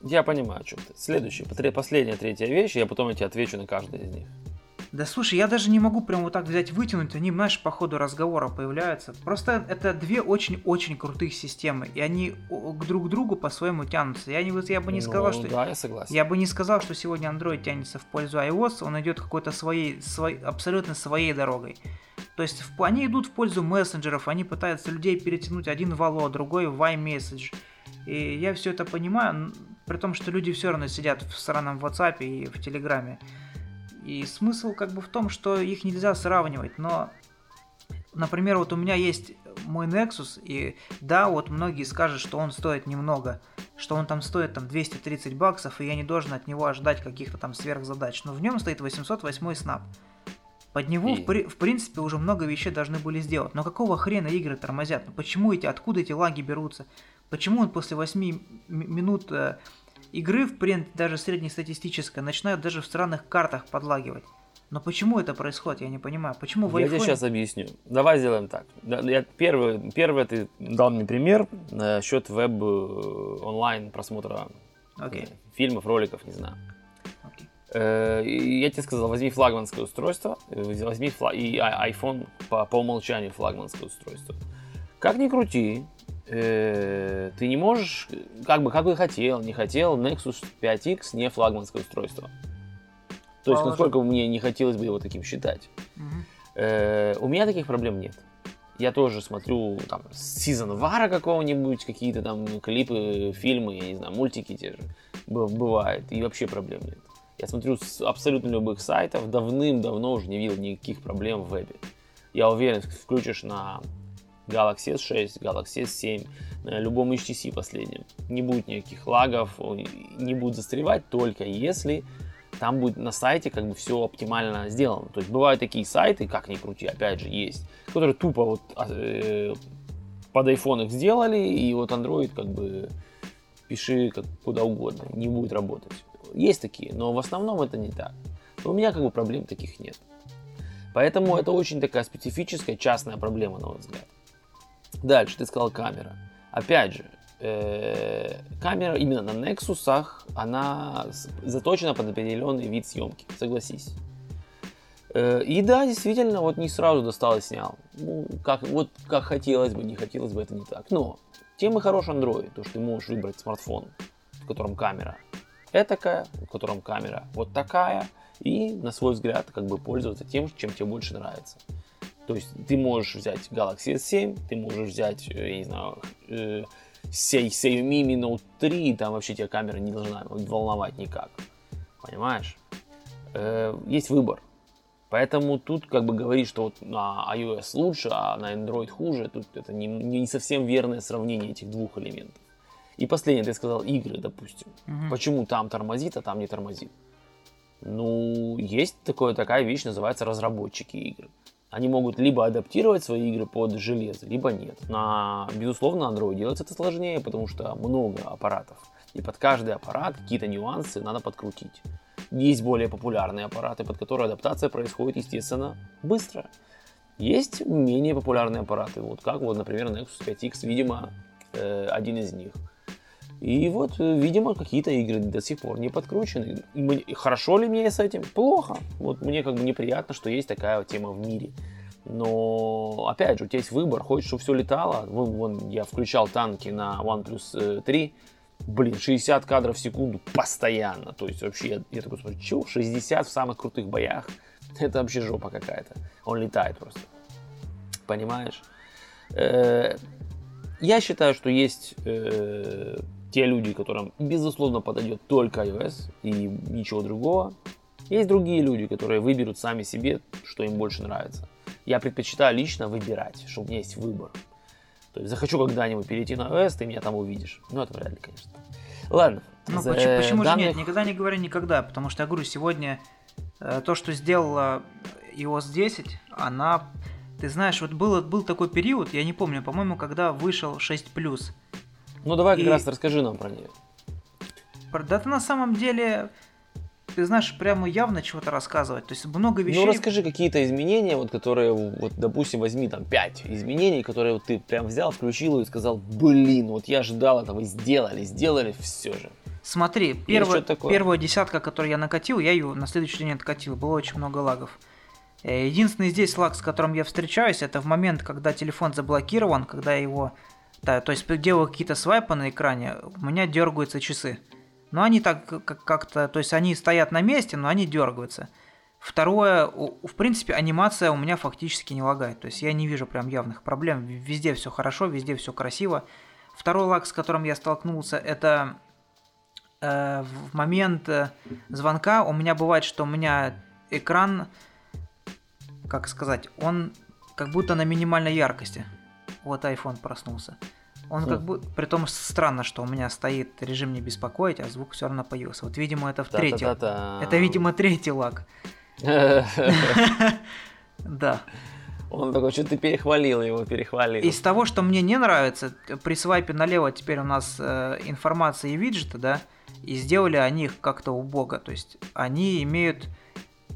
Я понимаю, о чем ты. Следующая, последняя, третья вещь, я потом я тебе отвечу на каждую из них. Да слушай, я даже не могу прям вот так взять, вытянуть, они, знаешь, по ходу разговора появляются. Просто это две очень-очень крутых системы, и они к друг другу по-своему тянутся. Я, не, я бы не Ну, сказал, что... Да, я согласен. Я бы не сказал, что сегодня Android тянется в пользу iOS, он идет какой-то своей, своей, абсолютно своей дорогой. То есть в- они идут в пользу мессенджеров, они пытаются людей перетянуть один в Allo, другой в iMessage. И я все это понимаю, при том, что люди все равно сидят в сраном WhatsApp и в Телеграме. И смысл как бы в том, что их нельзя сравнивать, но, например, вот у меня есть мой Nexus, и да, вот многие скажут, что он стоит немного, что он там стоит там 230 баксов, и я не должен от него ожидать каких-то там сверхзадач, но в нем стоит 808 снап. Под него, И? в, при- в принципе, уже много вещей должны были сделать. Но какого хрена игры тормозят? Ну почему эти, откуда эти лаги берутся? Почему он после 8 м- минут э, игры, в принципе, даже среднестатистической, начинает даже в странных картах подлагивать? Но почему это происходит, я не понимаю. Почему в Я тебе сейчас объясню. Давай сделаем так. Я первый, первый ты дал мне пример насчет веб э, онлайн просмотра Окей, э, фильмов, роликов, не знаю. окей. Э, Я тебе сказал, возьми флагманское устройство, возьми фла- и а- iPhone по, по умолчанию флагманское устройство. Как ни крути, э, ты не можешь, как бы, как бы хотел, не хотел, Nexus 5X не флагманское устройство. То есть, насколько мне не хотелось бы его таким считать. Э, у меня таких проблем нет. Я тоже смотрю там сезон вара какого-нибудь, какие-то там клипы, фильмы, я не знаю, мультики те же. Бывает, и вообще проблем нет. Я смотрю с абсолютно любых сайтов, давным-давно уже не видел никаких проблем в вебе. Я уверен, включишь на Galaxy S6, Galaxy S7, на любом HTC последнем. Не будет никаких лагов, не будет застревать, только если там будет на сайте как бы все оптимально сделано. То есть бывают такие сайты, как ни крути, опять же, есть, которые тупо вот а, э, под iPhone их сделали, и вот Android как бы пиши как куда угодно, не будет работать. Есть такие, но в основном это не так. Но у меня как бы проблем таких нет. Поэтому это очень такая специфическая частная проблема, на мой взгляд. Дальше ты сказал камера. Опять же, э, камера именно на Nexus, она заточена под определенный вид съемки, согласись. Э, и да, действительно, вот не сразу достал и снял. Ну, как, вот как хотелось бы, не хотелось бы, это не так. Но тем и хорош Android, то, что ты можешь выбрать смартфон, в котором камера этакая, в котором камера вот такая, и на свой взгляд как бы пользоваться тем, чем тебе больше нравится. То есть ты можешь взять Galaxy S7, ты можешь взять, э, я не знаю, э, Xiaomi Mi Note 3, там вообще тебя камера не должна волновать никак. Понимаешь? Э, есть выбор. Поэтому тут как бы говорить, что вот на iOS лучше, а на Android хуже, тут это не, не совсем верное сравнение этих двух элементов. И последнее, ты сказал игры, допустим. Угу. Почему там тормозит, а там не тормозит? Ну, есть такое, такая вещь, называется разработчики игр. Они могут либо адаптировать свои игры под железо, либо нет. На, безусловно, Android делать это сложнее, потому что много аппаратов. И под каждый аппарат какие-то нюансы надо подкрутить. Есть более популярные аппараты, под которые адаптация происходит, естественно, быстро. Есть менее популярные аппараты, вот как вот, например, Nexus 5X, видимо, э, один из них. И вот, э, видимо, какие-то игры до сих пор не подкручены. Хорошо ли мне с этим? Плохо. Вот мне как бы неприятно, что есть такая вот тема в мире. Но, опять же, у тебя есть выбор. Хочешь, чтобы все летало? Вон, вон я включал танки на OnePlus 3. Э, Блин, 60 кадров в секунду постоянно. То есть вообще, я, я такой смотрю, чего? 60 в самых крутых боях? Это вообще жопа какая-то. Он летает просто. Понимаешь? Э, я считаю, что есть те люди, которым безусловно подойдет только iOS и ничего другого. Есть другие люди, которые выберут сами себе, что им больше нравится. Я предпочитаю лично выбирать, чтобы у меня есть выбор. То есть захочу когда-нибудь перейти на iOS, ты меня там увидишь. Ну, это вряд ли, конечно. Ладно. Ну, за, почему, почему данных... же нет? Никогда не говори никогда, потому что я говорю, сегодня э, то, что сделала iOS 10, она... Ты знаешь, вот был, был такой период, я не помню, по-моему, когда вышел 6+, ну давай как и... раз расскажи нам про нее. Да на самом деле, ты знаешь, прямо явно чего-то рассказывать. То есть много ну, вещей. Ну расскажи какие-то изменения, вот которые, вот допустим, возьми там 5 изменений, которые вот ты прям взял, включил и сказал, блин, вот я ждал этого, сделали, сделали все же. Смотри, первая, первая десятка, которую я накатил, я ее на следующий день откатил, было очень много лагов. Э, единственный здесь лаг, с которым я встречаюсь, это в момент, когда телефон заблокирован, когда его да, то есть делаю какие-то свайпы на экране, у меня дергаются часы. Но они так как-то, то есть они стоят на месте, но они дергаются. Второе, в принципе, анимация у меня фактически не лагает. То есть я не вижу прям явных проблем. Везде все хорошо, везде все красиво. Второй лаг, с которым я столкнулся, это э, в момент э, звонка у меня бывает, что у меня экран, как сказать, он как будто на минимальной яркости вот iPhone проснулся. Он как бы, при том странно, что у меня стоит режим не беспокоить, а звук все равно появился. Вот, видимо, это в третий. Это, видимо, третий лаг. Да. Он такой, что ты перехвалил его, перехвалил. Из того, что мне не нравится, при свайпе налево теперь у нас э, информация и виджеты, да, и сделали они их как-то убого. То есть они имеют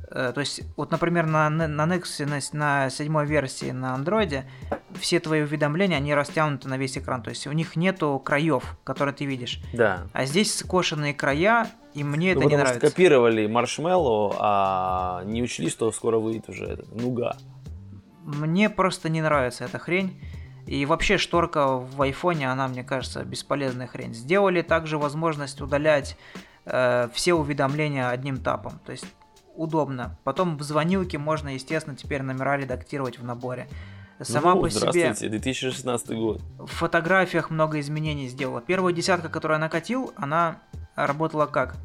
то есть, вот, например, на, на Nexus, на, на седьмой версии на Android, все твои уведомления, они растянуты на весь экран. То есть, у них нету краев, которые ты видишь. Да. А здесь скошенные края, и мне ну, это не нравится. Что скопировали маршмеллоу, а не учли, что скоро выйдет уже этот, нуга. Мне просто не нравится эта хрень. И вообще шторка в айфоне, она, мне кажется, бесполезная хрень. Сделали также возможность удалять э, все уведомления одним тапом. То есть удобно. Потом в звонилке можно, естественно, теперь номера редактировать в наборе. Сама ну, по себе... 2016 год. В фотографиях много изменений сделала. Первая десятка, которую я накатил, она работала как?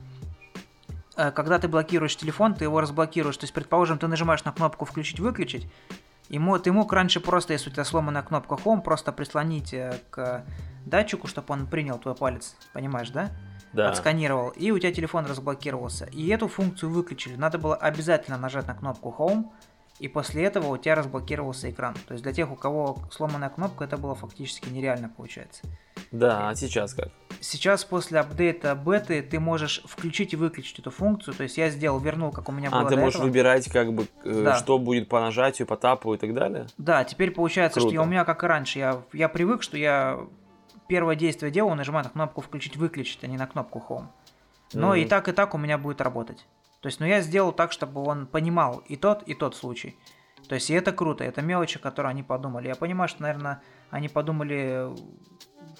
Э, когда ты блокируешь телефон, ты его разблокируешь. То есть, предположим, ты нажимаешь на кнопку «включить-выключить», Ему, ты мог раньше просто, если у тебя сломанная кнопка Home, просто прислонить э, к датчику, чтобы он принял твой палец, понимаешь, да? Да. Отсканировал, и у тебя телефон разблокировался. И эту функцию выключили. Надо было обязательно нажать на кнопку Home, и после этого у тебя разблокировался экран. То есть для тех, у кого сломанная кнопка, это было фактически нереально получается. Да, а сейчас как? Сейчас после апдейта беты ты можешь включить и выключить эту функцию. То есть я сделал, вернул, как у меня было А, ты можешь этого. выбирать, как бы, э, Да. что будет по нажатию, по тапу и так далее? Да, теперь получается, что я, Круто. у меня как и раньше. Я, я привык, что я первое действие делаю, нажимаю на кнопку включить-выключить, а не на кнопку Home. Но Мгм. и так, и так у меня будет работать. То есть, ну я сделал так, чтобы он понимал и тот, и тот случай. То есть, и это круто, это мелочи, которые они подумали. Я понимаю, что, наверное, они подумали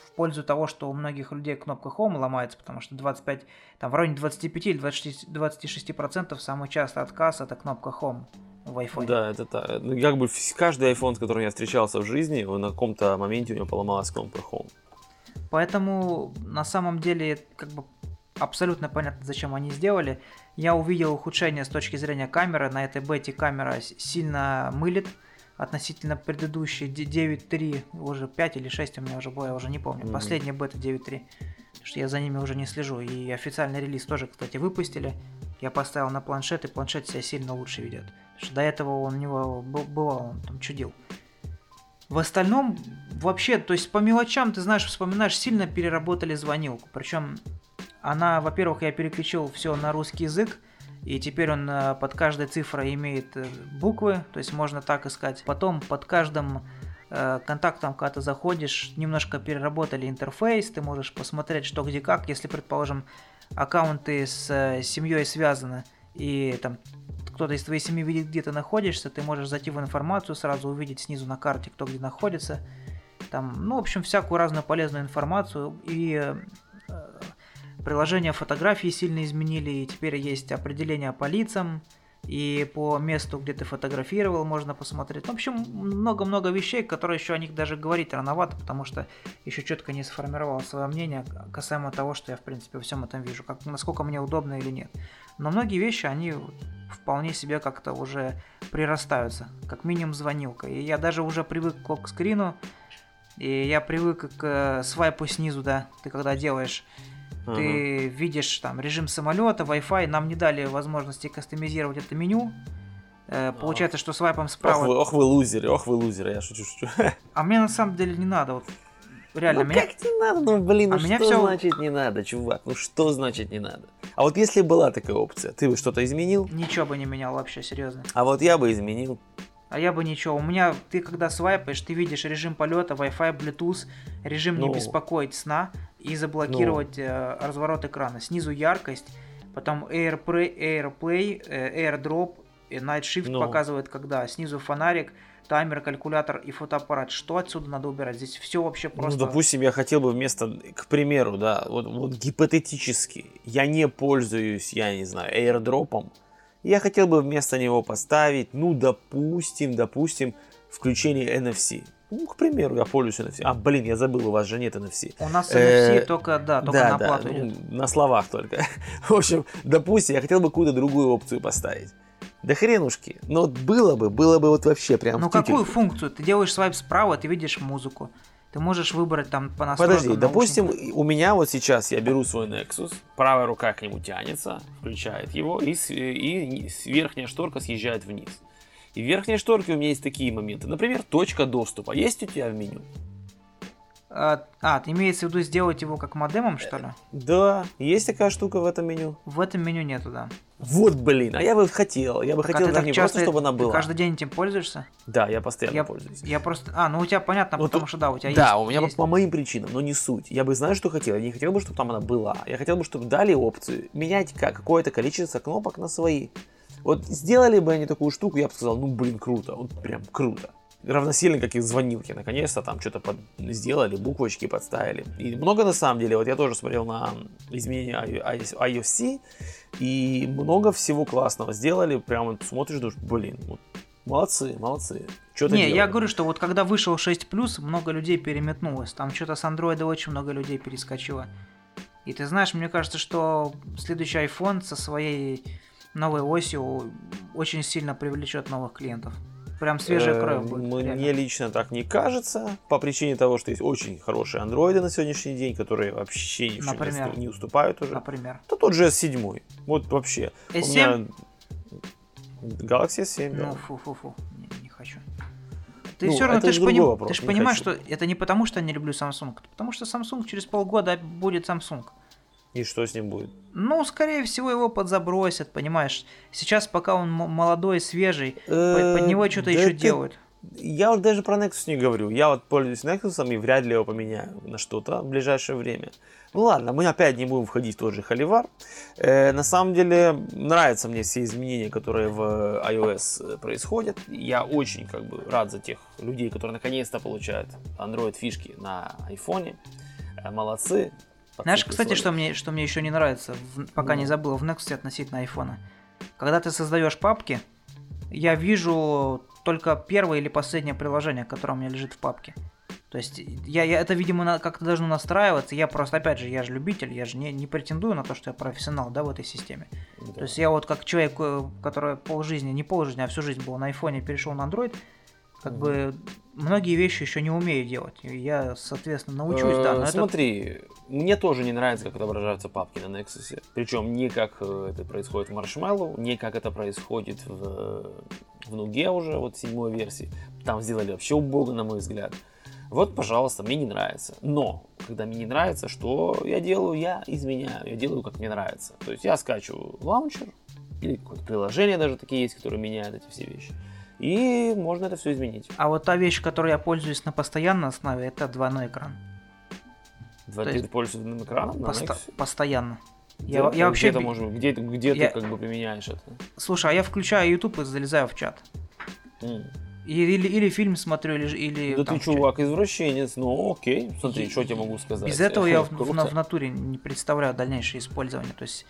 в пользу того, что у многих людей кнопка Home ломается, потому что 25, там в районе 25 или 26, 26% самый частый отказ это кнопка Home в iPhone. Да, это так. Ну, как бы каждый iPhone, с которым я встречался в жизни, на каком-то моменте у него поломалась кнопка Home. Поэтому на самом деле как бы абсолютно понятно, зачем они сделали. Я увидел ухудшение с точки зрения камеры. На этой бете камера сильно мылит относительно предыдущей Д- 9.3, уже 5 или 6 у меня уже было, я уже не помню. Мгм. Последняя бета 9.3. Потому что я за ними уже не слежу. И официальный релиз тоже, кстати, выпустили. Я поставил на планшет, и планшет себя сильно лучше ведет. Потому что до этого он у него бывал, он там чудил. В остальном, вообще, то есть по мелочам, ты знаешь, вспоминаешь, сильно переработали звонилку. Причем она, во-первых, я переключил все на русский язык, и теперь он э, под каждой цифрой имеет э, буквы, то есть можно так искать. Потом под каждым э, контактом, когда ты заходишь, немножко переработали интерфейс, ты можешь посмотреть, что где как, если, предположим, аккаунты с семьей связаны, и там кто-то из твоей семьи видит, где ты находишься, ты можешь зайти в информацию, сразу увидеть снизу на карте, кто где находится. Там, ну, в общем, всякую разную полезную информацию. И э, приложение фотографии сильно изменили, и теперь есть определение по лицам, и по месту, где ты фотографировал, можно посмотреть. В общем, много-много вещей, которые еще о них даже говорить рановато, потому что еще четко не сформировал свое мнение касаемо того, что я, в принципе, во всем этом вижу, как, насколько мне удобно или нет. Но многие вещи, они вполне себе как-то уже прирастаются, как минимум звонилка. И я даже уже привык к локскрину, и я привык к э, свайпу снизу, да, ты когда делаешь Ага. ты видишь там режим самолета, Wi-Fi, нам не дали возможности кастомизировать это меню. Э, Получается, что свайпом Ох справа. вы, ох вы лузеры, ох вы лузеры, я шучу, шучу. А мне на самом деле не надо. Вот реально, ну меня... как не надо, ну блин, ну А что меня всё- значит не надо, чувак, ну что значит не надо? А вот если была такая опция, ты бы что-то изменил? ничего бы не менял вообще, серьезно. А вот я бы изменил. А я бы ничего. У меня, ты когда свайпаешь, ты видишь режим полета, Wi-Fi, Bluetooth, режим не Ну. беспокоить сна и заблокировать э, разворот экрана. Снизу яркость, потом AirPlay, AirPlay э, AirDrop, и Night Shift Ну. показывает, когда. Снизу фонарик, таймер, калькулятор и фотоаппарат. Что отсюда надо убирать? Здесь все вообще просто... Ну, допустим, я хотел бы вместо, к примеру, да, вот, вот гипотетически, я не пользуюсь, я не знаю, airdropом, я хотел бы вместо него поставить, ну, допустим, допустим, включение NFC. Ну, к примеру, я пользуюсь NFC. А, блин, я забыл, у вас же нет NFC. У нас Э, NFC только, да, только на оплату ну, идет. на словах только. В общем, допустим, я хотел бы какую-то другую опцию поставить. Да хренушки. Но вот было бы, было бы вот вообще прям Ну какую функцию? Ты делаешь свайп справа, ты видишь музыку. Ты можешь выбрать там по настройкам Подожди, допустим, наушников. у меня вот сейчас я беру свой Nexus, правая рука к нему тянется, включает его, и, и верхняя шторка съезжает вниз. И в верхней шторке у меня есть такие моменты. Например, точка доступа. Есть у тебя в меню? А, а, ты имеется в виду сделать его как модемом, что ли? Да, есть такая штука в этом меню. В этом меню нету, да. Вот, блин, а я бы хотел. Я бы Так, а хотел ты даже не часто- просто, чтобы она ты была. каждый день этим пользуешься? Да, я постоянно Я, пользуюсь. я просто... А, ну у тебя понятно, Вот потому тут- что да, у тебя Да, есть... у меня есть- по моим причинам, но не суть. Я бы, знаешь, что хотел? Я не хотел бы, чтобы там она была. Я хотел бы, чтобы дали опцию менять как какое-то количество кнопок на свои. Вот сделали бы они такую штуку, я бы сказал, ну блин, круто, вот прям круто. Равносильно, как и звонилки, наконец-то там что-то под... сделали, буквочки подставили. И много на самом деле, вот я тоже смотрел на изменения iOS, и много всего классного сделали, прям вот смотришь, думаешь, блин, вот молодцы, молодцы. Что-то Не, я делают. говорю, что вот когда вышел 6+, много людей переметнулось. Там что-то с андроида очень много людей перескочило. И ты знаешь, мне кажется, что следующий iPhone со своей новой осью очень сильно привлечет новых клиентов. Прям свежая Э, кровь будет. Мне реально. лично так не кажется, по причине того, что есть очень хорошие андроиды на сегодняшний день, которые вообще ничего Например? не уступают уже. Например. Да тот же S7. Вот вообще. У S7? меня Galaxy S7, да. Ну, фу-фу-фу, не, не хочу. Ты Ну, все равно, ты же поним- вопрос, ты понимаешь, хочу. что это не потому, что я не люблю Samsung, это потому что Samsung через полгода будет Samsung. И что с ним будет? Ну, скорее всего, его подзабросят, понимаешь. Сейчас, пока он молодой, свежий, под, Э, под него что-то еще делают. Я вот даже про Nexus не говорю. Я вот пользуюсь Nexus и вряд ли его поменяю на что-то в ближайшее время. Ну ладно, мы опять не будем входить в тот же холивар. Э, на самом деле, нравятся мне все изменения, которые в iOS э, происходят. Я очень как бы рад за тех людей, которые наконец-то получают Android фишки на. Э, молодцы. Знаешь, кстати, что мне, что мне еще не нравится, в- пока не Ну. забыл, в Nexus относительно айфона. Когда ты создаешь папки, я вижу только первое или последнее приложение, которое у меня лежит в папке. То есть я, я это, видимо, на- как-то должно настраиваться. Я просто, опять же, я же любитель, я же не, не претендую на то, что я профессионал, да, в этой системе. Да. То есть я вот как человек, э, который полжизни, не полжизни, а всю жизнь был на айфоне, перешел на Android, как бы многие вещи еще не умею делать. Я, соответственно, научусь, да. Э, Но это- Смотри, мне тоже не нравится, как отображаются папки на Nexus. Причем не как э, это происходит в Marshmallow, не как это происходит в, в Нуге уже, вот седьмой версии. Там сделали вообще убого, на мой взгляд. Вот, пожалуйста, мне не нравится. Но, когда мне не нравится, что я делаю? Я изменяю, я делаю, как мне нравится. То есть я скачиваю лаунчер, или какое-то приложение даже такие есть, которые меняют эти все вещи. И можно это все изменить. А вот та вещь, которой я пользуюсь на постоянной основе, это двойной экран. Два- Ты есть пользуешься экраном на Посто- Nexus? Постоянно. Где Я, я вообще... где, би- может, где, где Я- ты как бы применяешь это? Слушай, а я включаю YouTube и залезаю в чат. М. Или, или, или фильм смотрю, или... или Да там ты чувак, извращенец. Ну окей, смотри, И- что я тебе могу сказать. Без этого я в, в- в натуре не представляю дальнейшее использование. То есть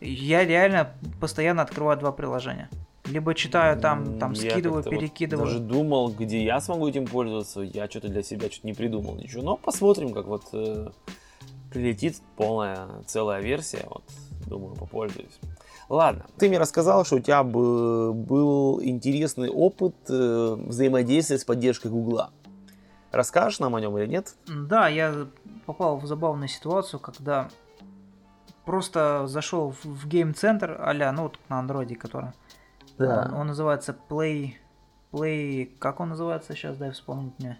я реально постоянно открываю два приложения. Либо читаю там, там Я скидываю, вот перекидываю. даже думал, где я смогу этим пользоваться. Я что-то для себя что-то не придумал ничего. Но посмотрим, как вот э, прилетит полная целая версия. Вот, думаю, попользуюсь. Ладно, ты мне рассказал, что у тебя бы- был интересный опыт э, взаимодействия с поддержкой Гугла. Расскажешь нам о нем или нет? Да, я попал в забавную ситуацию, когда просто зашел в, в Game Center а ну вот на андроиде, который. Он, он называется Play... Play... Как он называется сейчас, дай вспомнить мне.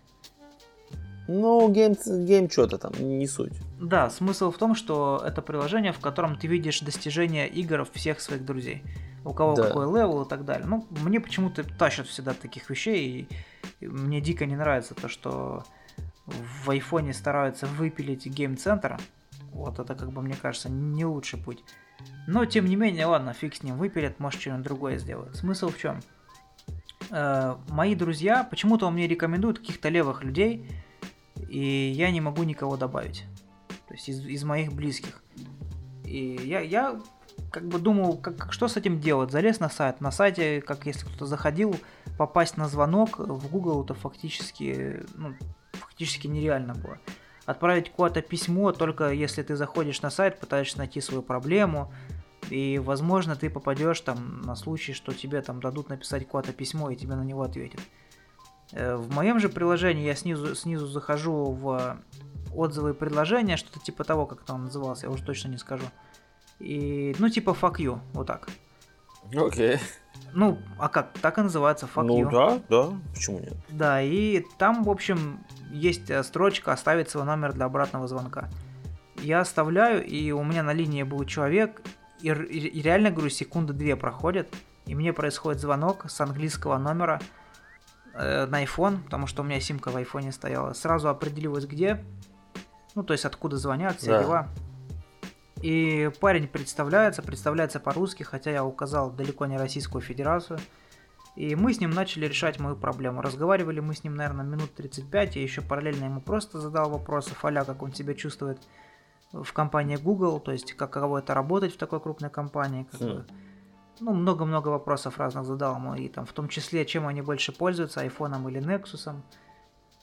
Ну, Game, Game что-то там, не суть. Да, смысл в том, что это приложение, в котором ты видишь достижения игр всех своих друзей. У кого Да. какой level и так далее. Ну, мне почему-то тащит всегда от таких вещей, и мне дико не нравится то, что в айфоне стараются выпилить гейм-центр. Вот это, как бы, мне кажется, не лучший путь. Но, тем не менее, ладно, фиг с ним выпилят, может, что-нибудь другое сделают. Смысл в чем? мои друзья, почему-то он мне рекомендуют каких-то левых людей, и я не могу никого добавить. То есть из, из моих близких. И я, я как бы думал, как- что с этим делать. Залез на сайт. На сайте, как если кто-то заходил, попасть на звонок в Google это фактически, ну, фактически нереально было. Отправить куда-то письмо, только если ты заходишь на сайт, пытаешься найти свою проблему, и, возможно, ты попадешь там на случай, что тебе там дадут написать куда-то письмо, и тебе на него ответят. Э, В моем же приложении я снизу, снизу захожу в отзывы и предложения, что-то типа того, как там назывался, я уже точно не скажу. И, ну, типа fuck you, вот так. Окей. Ну, а как? Так и называется fuck ну you. да, да, почему нет? Да, и там, в общем, есть э, строчка «Оставить свой номер для обратного звонка». Я оставляю, и у меня на линии был человек, и, и реально, говорю, секунды две проходят, и мне происходит звонок с английского номера э, на iPhone, потому что у меня симка в айфоне стояла. Сразу определилось где, ну, то есть откуда звонят, все Да. дела. И парень представляется, представляется по-русски, хотя я указал далеко не Российскую Федерацию. И мы с ним начали решать мою проблему. Разговаривали мы с ним, наверное, минут 35. Я еще параллельно ему просто задал вопросы, а как он себя чувствует в компании Google, то есть каково это работать в такой крупной компании. Как Хм. бы. Ну, много-много вопросов разных задал ему, и там в том числе, чем они больше пользуются, айфоном или Nexus.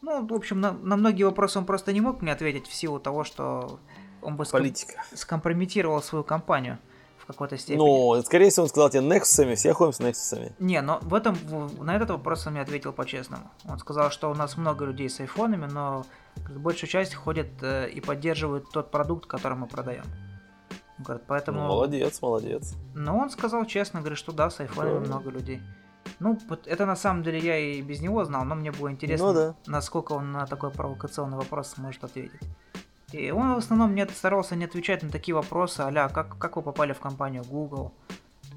Ну, в общем, на, на многие вопросы он просто не мог мне ответить в силу того, что он бы Политика. скомпрометировал свою компанию, в какой-то степени. Ну, скорее всего, он сказал тебе Nexus, все ходим с Nexus. Не, но в этом, на этот вопрос он мне ответил по-честному. Он сказал, что у нас много людей с айфонами, но большую часть ходят э, и поддерживают тот продукт, который мы продаем. Говорит, поэтому... Ну, молодец, молодец. Но он сказал честно, говорит, что да, с айфонами да. много людей. Ну, это на самом деле я и без него знал, но мне было интересно, ну, да. насколько он на такой провокационный вопрос сможет ответить. И он в основном не старался не отвечать на такие вопросы, а как, как вы попали в компанию Google.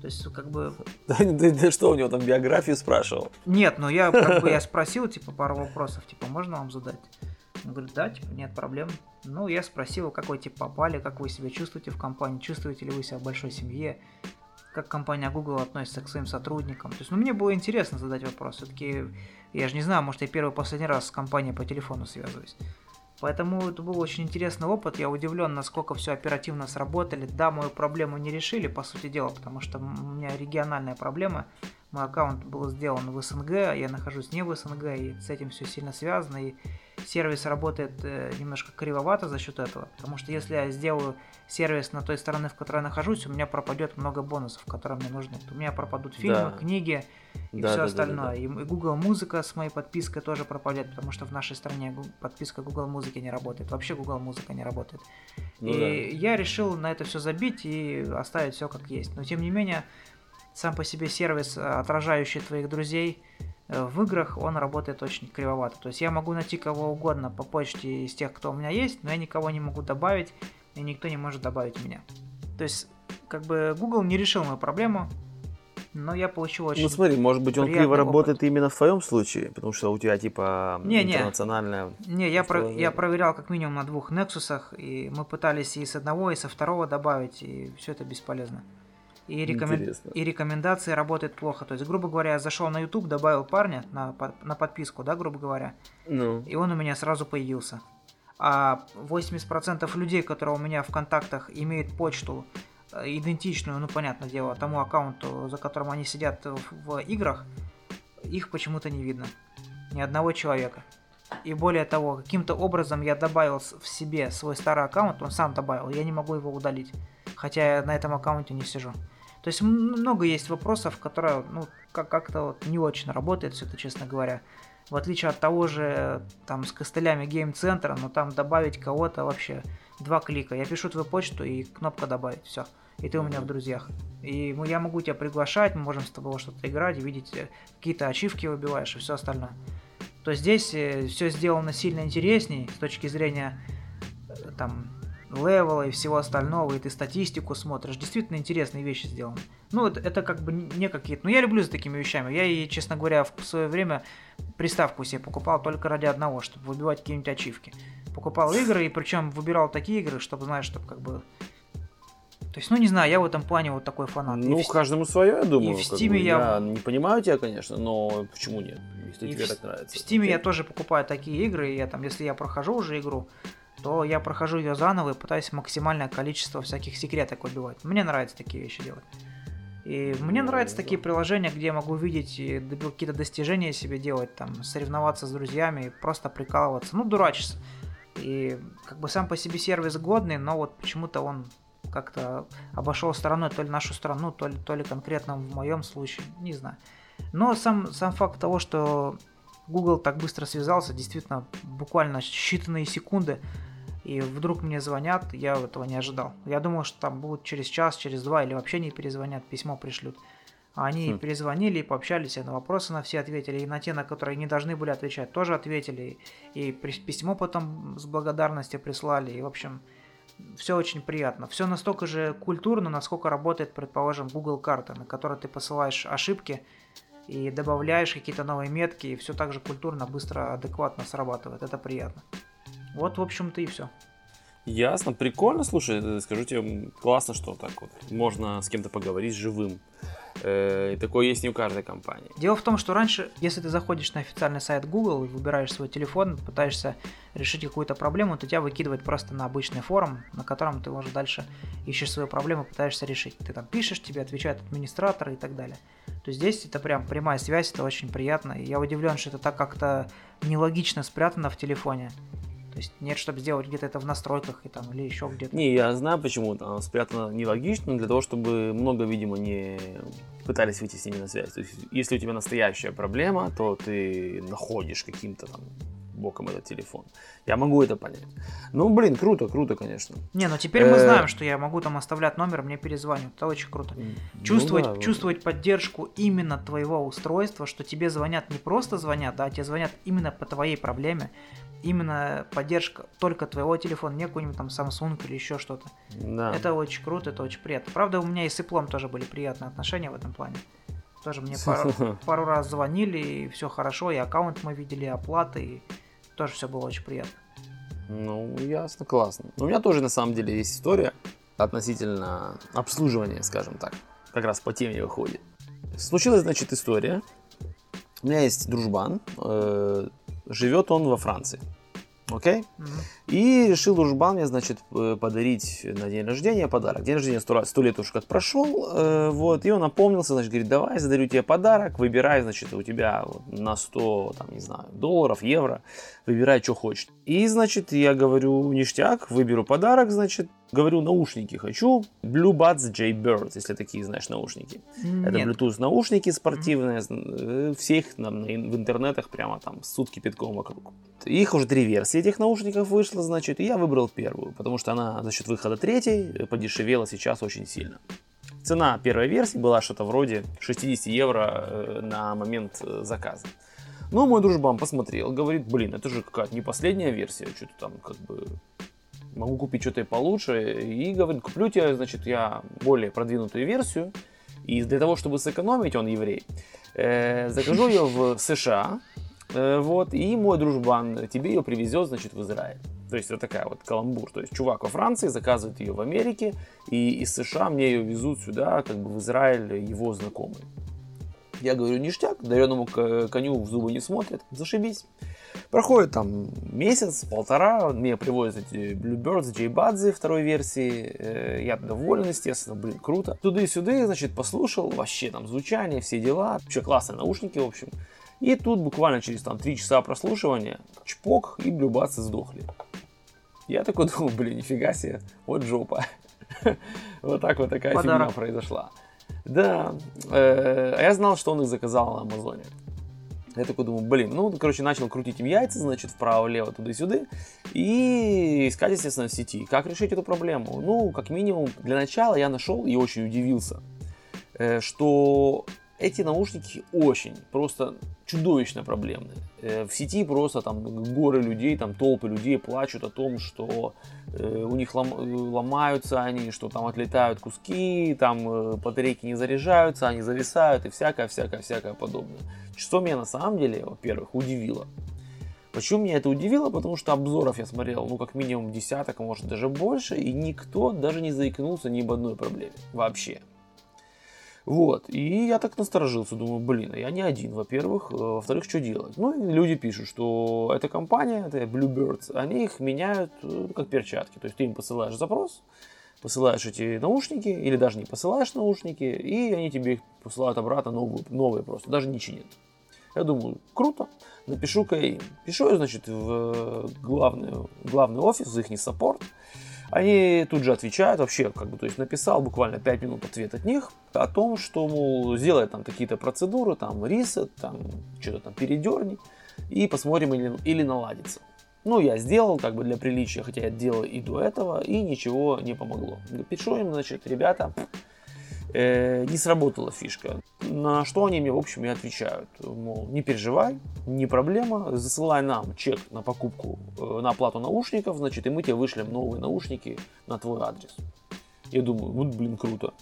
То есть, как бы... Да, да, да что, у него там биографию спрашивал? Нет, ну я как бы я спросил, типа, пару вопросов, типа, можно вам задать? Он говорит, да, типа, нет проблем. Ну, я спросил, как вы, типа, попали, как вы себя чувствуете в компании, чувствуете ли вы себя в большой семье, как компания Google относится к своим сотрудникам. То есть, ну, мне было интересно задать вопрос. Все-таки, я же не знаю, может, я первый последний раз с компанией по телефону связываюсь. Поэтому это был очень интересный опыт. Я удивлен, насколько все оперативно сработали. Да, мою проблему не решили, по сути дела, потому что у меня региональная проблема. Мой аккаунт был сделан в СНГ, я нахожусь не в СНГ, и с этим все сильно связано. И сервис работает э, немножко кривовато за счет этого. Потому что если я сделаю сервис на той стороне, в которой я нахожусь, у меня пропадет много бонусов, которые мне нужны. У меня пропадут фильмы, да. книги и да, все да, остальное. Да, да, да. И Google Музыка с моей подпиской тоже пропадет, потому что в нашей стране подписка Google Музыки не работает. Вообще Google Музыка не работает. Ну, и да. я решил на это все забить и оставить все как есть. Но тем не менее, сам по себе сервис, отражающий твоих друзей, Э, в играх он работает очень кривовато. То есть я могу найти кого угодно по почте из тех, кто у меня есть, но я никого не могу добавить, и никто не может добавить меня. То есть, как бы Google не решил мою проблему, но я получил очень. Ну смотри, может быть, он криво опыт. работает именно в твоем случае, потому что у тебя типа не, интернациональная. Не, я, про, я проверял как минимум на двух Nexus, и мы пытались и с одного, и со второго добавить, и все это бесполезно и, рекомен... и рекомендации работают плохо. То есть, грубо говоря, я зашел на YouTube, добавил парня на, на подписку, да, грубо говоря, ну. и он у меня сразу появился. А 80% людей, которые у меня в контактах имеют почту э, идентичную, ну, понятное дело, тому аккаунту, за которым они сидят в, в играх, их почему-то не видно. Ни одного человека. И более того, каким-то образом я добавил в себе свой старый аккаунт, он сам добавил, я не могу его удалить. Хотя я на этом аккаунте не сижу. То есть много есть вопросов, которые ну, как-то вот не очень работает все это, честно говоря. В отличие от того же, там, с костылями гейм-центра, но там добавить кого-то вообще два клика. Я пишу твою почту и кнопка добавить, все. И ты у меня в друзьях. И я могу тебя приглашать, мы можем с тобой что-то играть, видеть, э, какие-то ачивки выбиваешь и все остальное. То здесь э, все сделано сильно интересней с точки зрения э, там левела и всего остального, и ты статистику смотришь. Действительно интересные вещи сделаны. Ну, это, это как бы не какие-то... Ну, я люблю за такими вещами. Я и, честно говоря, в свое время приставку себе покупал только ради одного, чтобы выбивать какие-нибудь ачивки. Покупал игры, и причем выбирал такие игры, чтобы, знаешь, чтобы как бы... То есть, ну не знаю, я в этом плане вот такой фанат. Ну, и в... каждому свое, я думаю. И в Steam я... я не понимаю тебя, конечно, но почему нет, если и тебе в... так нравится. В Steam okay. я тоже покупаю такие игры, и я там, если я прохожу уже игру, то я прохожу ее заново и пытаюсь максимальное количество всяких секреток выбивать. Мне нравится такие вещи делать. И мне нравятся такие приложения, где я могу видеть какие-то достижения себе делать, там, соревноваться с друзьями, просто прикалываться, ну, дурачиться. И как бы сам по себе сервис годный, но вот почему-то он как-то обошел стороной то ли нашу страну, то ли, то ли конкретно в моем случае, не знаю. Но сам, сам факт того, что Google так быстро связался, действительно, буквально считанные секунды и вдруг мне звонят, я этого не ожидал. Я думал, что там будут через час, через два или вообще не перезвонят, письмо пришлют. А они хм. перезвонили пообщались, и на вопросы на все ответили, и на те, на которые не должны были отвечать, тоже ответили. И письмо потом с благодарностью прислали. И, в общем, все очень приятно. Все настолько же культурно, насколько работает, предположим, Google карта, на которой ты посылаешь ошибки и добавляешь какие-то новые метки, и все так же культурно, быстро, адекватно срабатывает. Это приятно. Вот, в общем-то, и все. Ясно, прикольно, слушай, э, скажу тебе, классно, что так вот можно с кем-то поговорить живым. Э, такое есть не у каждой компании. Дело в том, что раньше, если ты заходишь на официальный сайт Google и выбираешь свой телефон, пытаешься решить какую-то проблему, то тебя выкидывает просто на обычный форум, на котором ты уже дальше ищешь свою проблему, пытаешься решить. Ты там пишешь, тебе отвечают администраторы и так далее. То здесь это прям прямая связь, это очень приятно. И я удивлен, что это так как-то нелогично спрятано в телефоне. То есть нет, чтобы сделать где-то это в настройках и там или еще где-то. Не, я знаю, почему там спрятано нелогично, для того, чтобы много, видимо, не пытались выйти с ними на связь. То есть, если у тебя настоящая проблема, то ты находишь каким-то там боком этот телефон. Я могу это понять. Ну, блин, круто, круто, конечно. Не, ну теперь мы знаем, что я могу там оставлять номер, мне перезванивают. Это очень круто. Чувствовать, ну, да, чувствовать вот. поддержку именно твоего устройства, что тебе звонят не просто звонят, да, а тебе звонят именно по твоей проблеме. Именно поддержка только твоего телефона, не какой-нибудь там Samsung или еще что-то. Да. Это очень круто, это очень приятно. Правда, у меня и с Apple тоже были приятные отношения в этом плане. Тоже мне пару, пару раз звонили, и все хорошо, и аккаунт мы видели, и оплаты, и тоже все было очень приятно. Ну, ясно, классно. У меня тоже на самом деле есть история относительно обслуживания, скажем так. Как раз по теме выходит. Случилась, значит, история. У меня есть дружбан, э, живет он во Франции. Окей? Okay? И решил дружбан мне, значит, э, подарить на день рождения подарок. День рождения сто, сто лет уже как прошел, э, вот, и он напомнился, значит, говорит, давай, задарю тебе подарок, выбирай, значит, у тебя на 100, там, не знаю, долларов, евро, выбирай, что хочешь. И, значит, я говорю, ништяк, выберу подарок, значит, говорю, наушники хочу, Blue Buds Jaybirds, если такие, знаешь, наушники. Нет. Это Bluetooth наушники спортивные, mm-hmm. всех нам в интернетах прямо там сутки питком вокруг. Их уже три версии этих наушников вышло, значит, и я выбрал первую, потому что она за счет выхода третьей э, подешевела сейчас очень сильно. Цена первой версии была что-то вроде 60 евро э, на момент э, заказа. Но мой дружбан посмотрел, говорит, блин, это же какая-то не последняя версия, что-то там как бы могу купить что-то получше. И говорит, куплю тебе, значит, я более продвинутую версию. И для того, чтобы сэкономить, он еврей, э, закажу ее в США, э, вот, и мой дружбан тебе ее привезет, значит, в Израиль. То есть это такая вот каламбур. То есть чувак во Франции заказывает ее в Америке, и из США мне ее везут сюда, как бы в Израиль его знакомые. Я говорю, ништяк, дареному коню в зубы не смотрят, зашибись. Проходит там месяц, полтора, мне привозят эти Bluebirds J-Buds второй версии, э, я доволен, естественно, блин, круто. Туда и сюда, значит, послушал, вообще там звучание, все дела, вообще классные наушники, в общем. И тут буквально через там 3 часа прослушивания, чпок, и блюбацы сдохли. Я такой думал, блин, нифига себе, вот жопа. Вот так вот такая фигня произошла. Да, э, а я знал, что он их заказал на Амазоне. Я такой думаю, блин, ну, короче, начал крутить им яйца, значит, вправо-лево, туда-сюда, и искать, естественно, в сети. Как решить эту проблему? Ну, как минимум, для начала я нашел и очень удивился, э, что эти наушники очень, просто чудовищно проблемные. Э, в сети просто там горы людей, там толпы людей плачут о том, что э, у них лом, ломаются они, что там отлетают куски, там э, батарейки не заряжаются, они зависают и всякое, всякое, всякое подобное. Что меня на самом деле, во-первых, удивило. Почему меня это удивило? Потому что обзоров я смотрел, ну, как минимум десяток, а может даже больше, и никто даже не заикнулся ни об одной проблеме. Вообще. Вот, и я так насторожился, думаю, блин, а я не один, во-первых, э, во-вторых, что делать? Ну, и люди пишут, что эта компания, это Bluebirds, они их меняют э, как перчатки, то есть ты им посылаешь запрос, посылаешь эти наушники, или даже не посылаешь наушники, и они тебе их посылают обратно новые, новые просто, даже не чинят. Я думаю, круто, напишу-ка им. Пишу, значит, в главный, главный офис, их саппорт, они тут же отвечают вообще, как бы, то есть написал буквально 5 минут ответ от них о том, что, мол, сделай там какие-то процедуры, там рисет, там что-то там передерни, и посмотрим или, или наладится. Ну, я сделал, как бы для приличия, хотя я делал и до этого, и ничего не помогло. Пишу им, значит, ребята, э, не сработала фишка. На что они мне, в общем, и отвечают. Мол, не переживай, не проблема, засылай нам чек на покупку, э, на оплату наушников, значит, и мы тебе вышлем новые наушники на твой адрес. Я думаю, вот, блин, круто.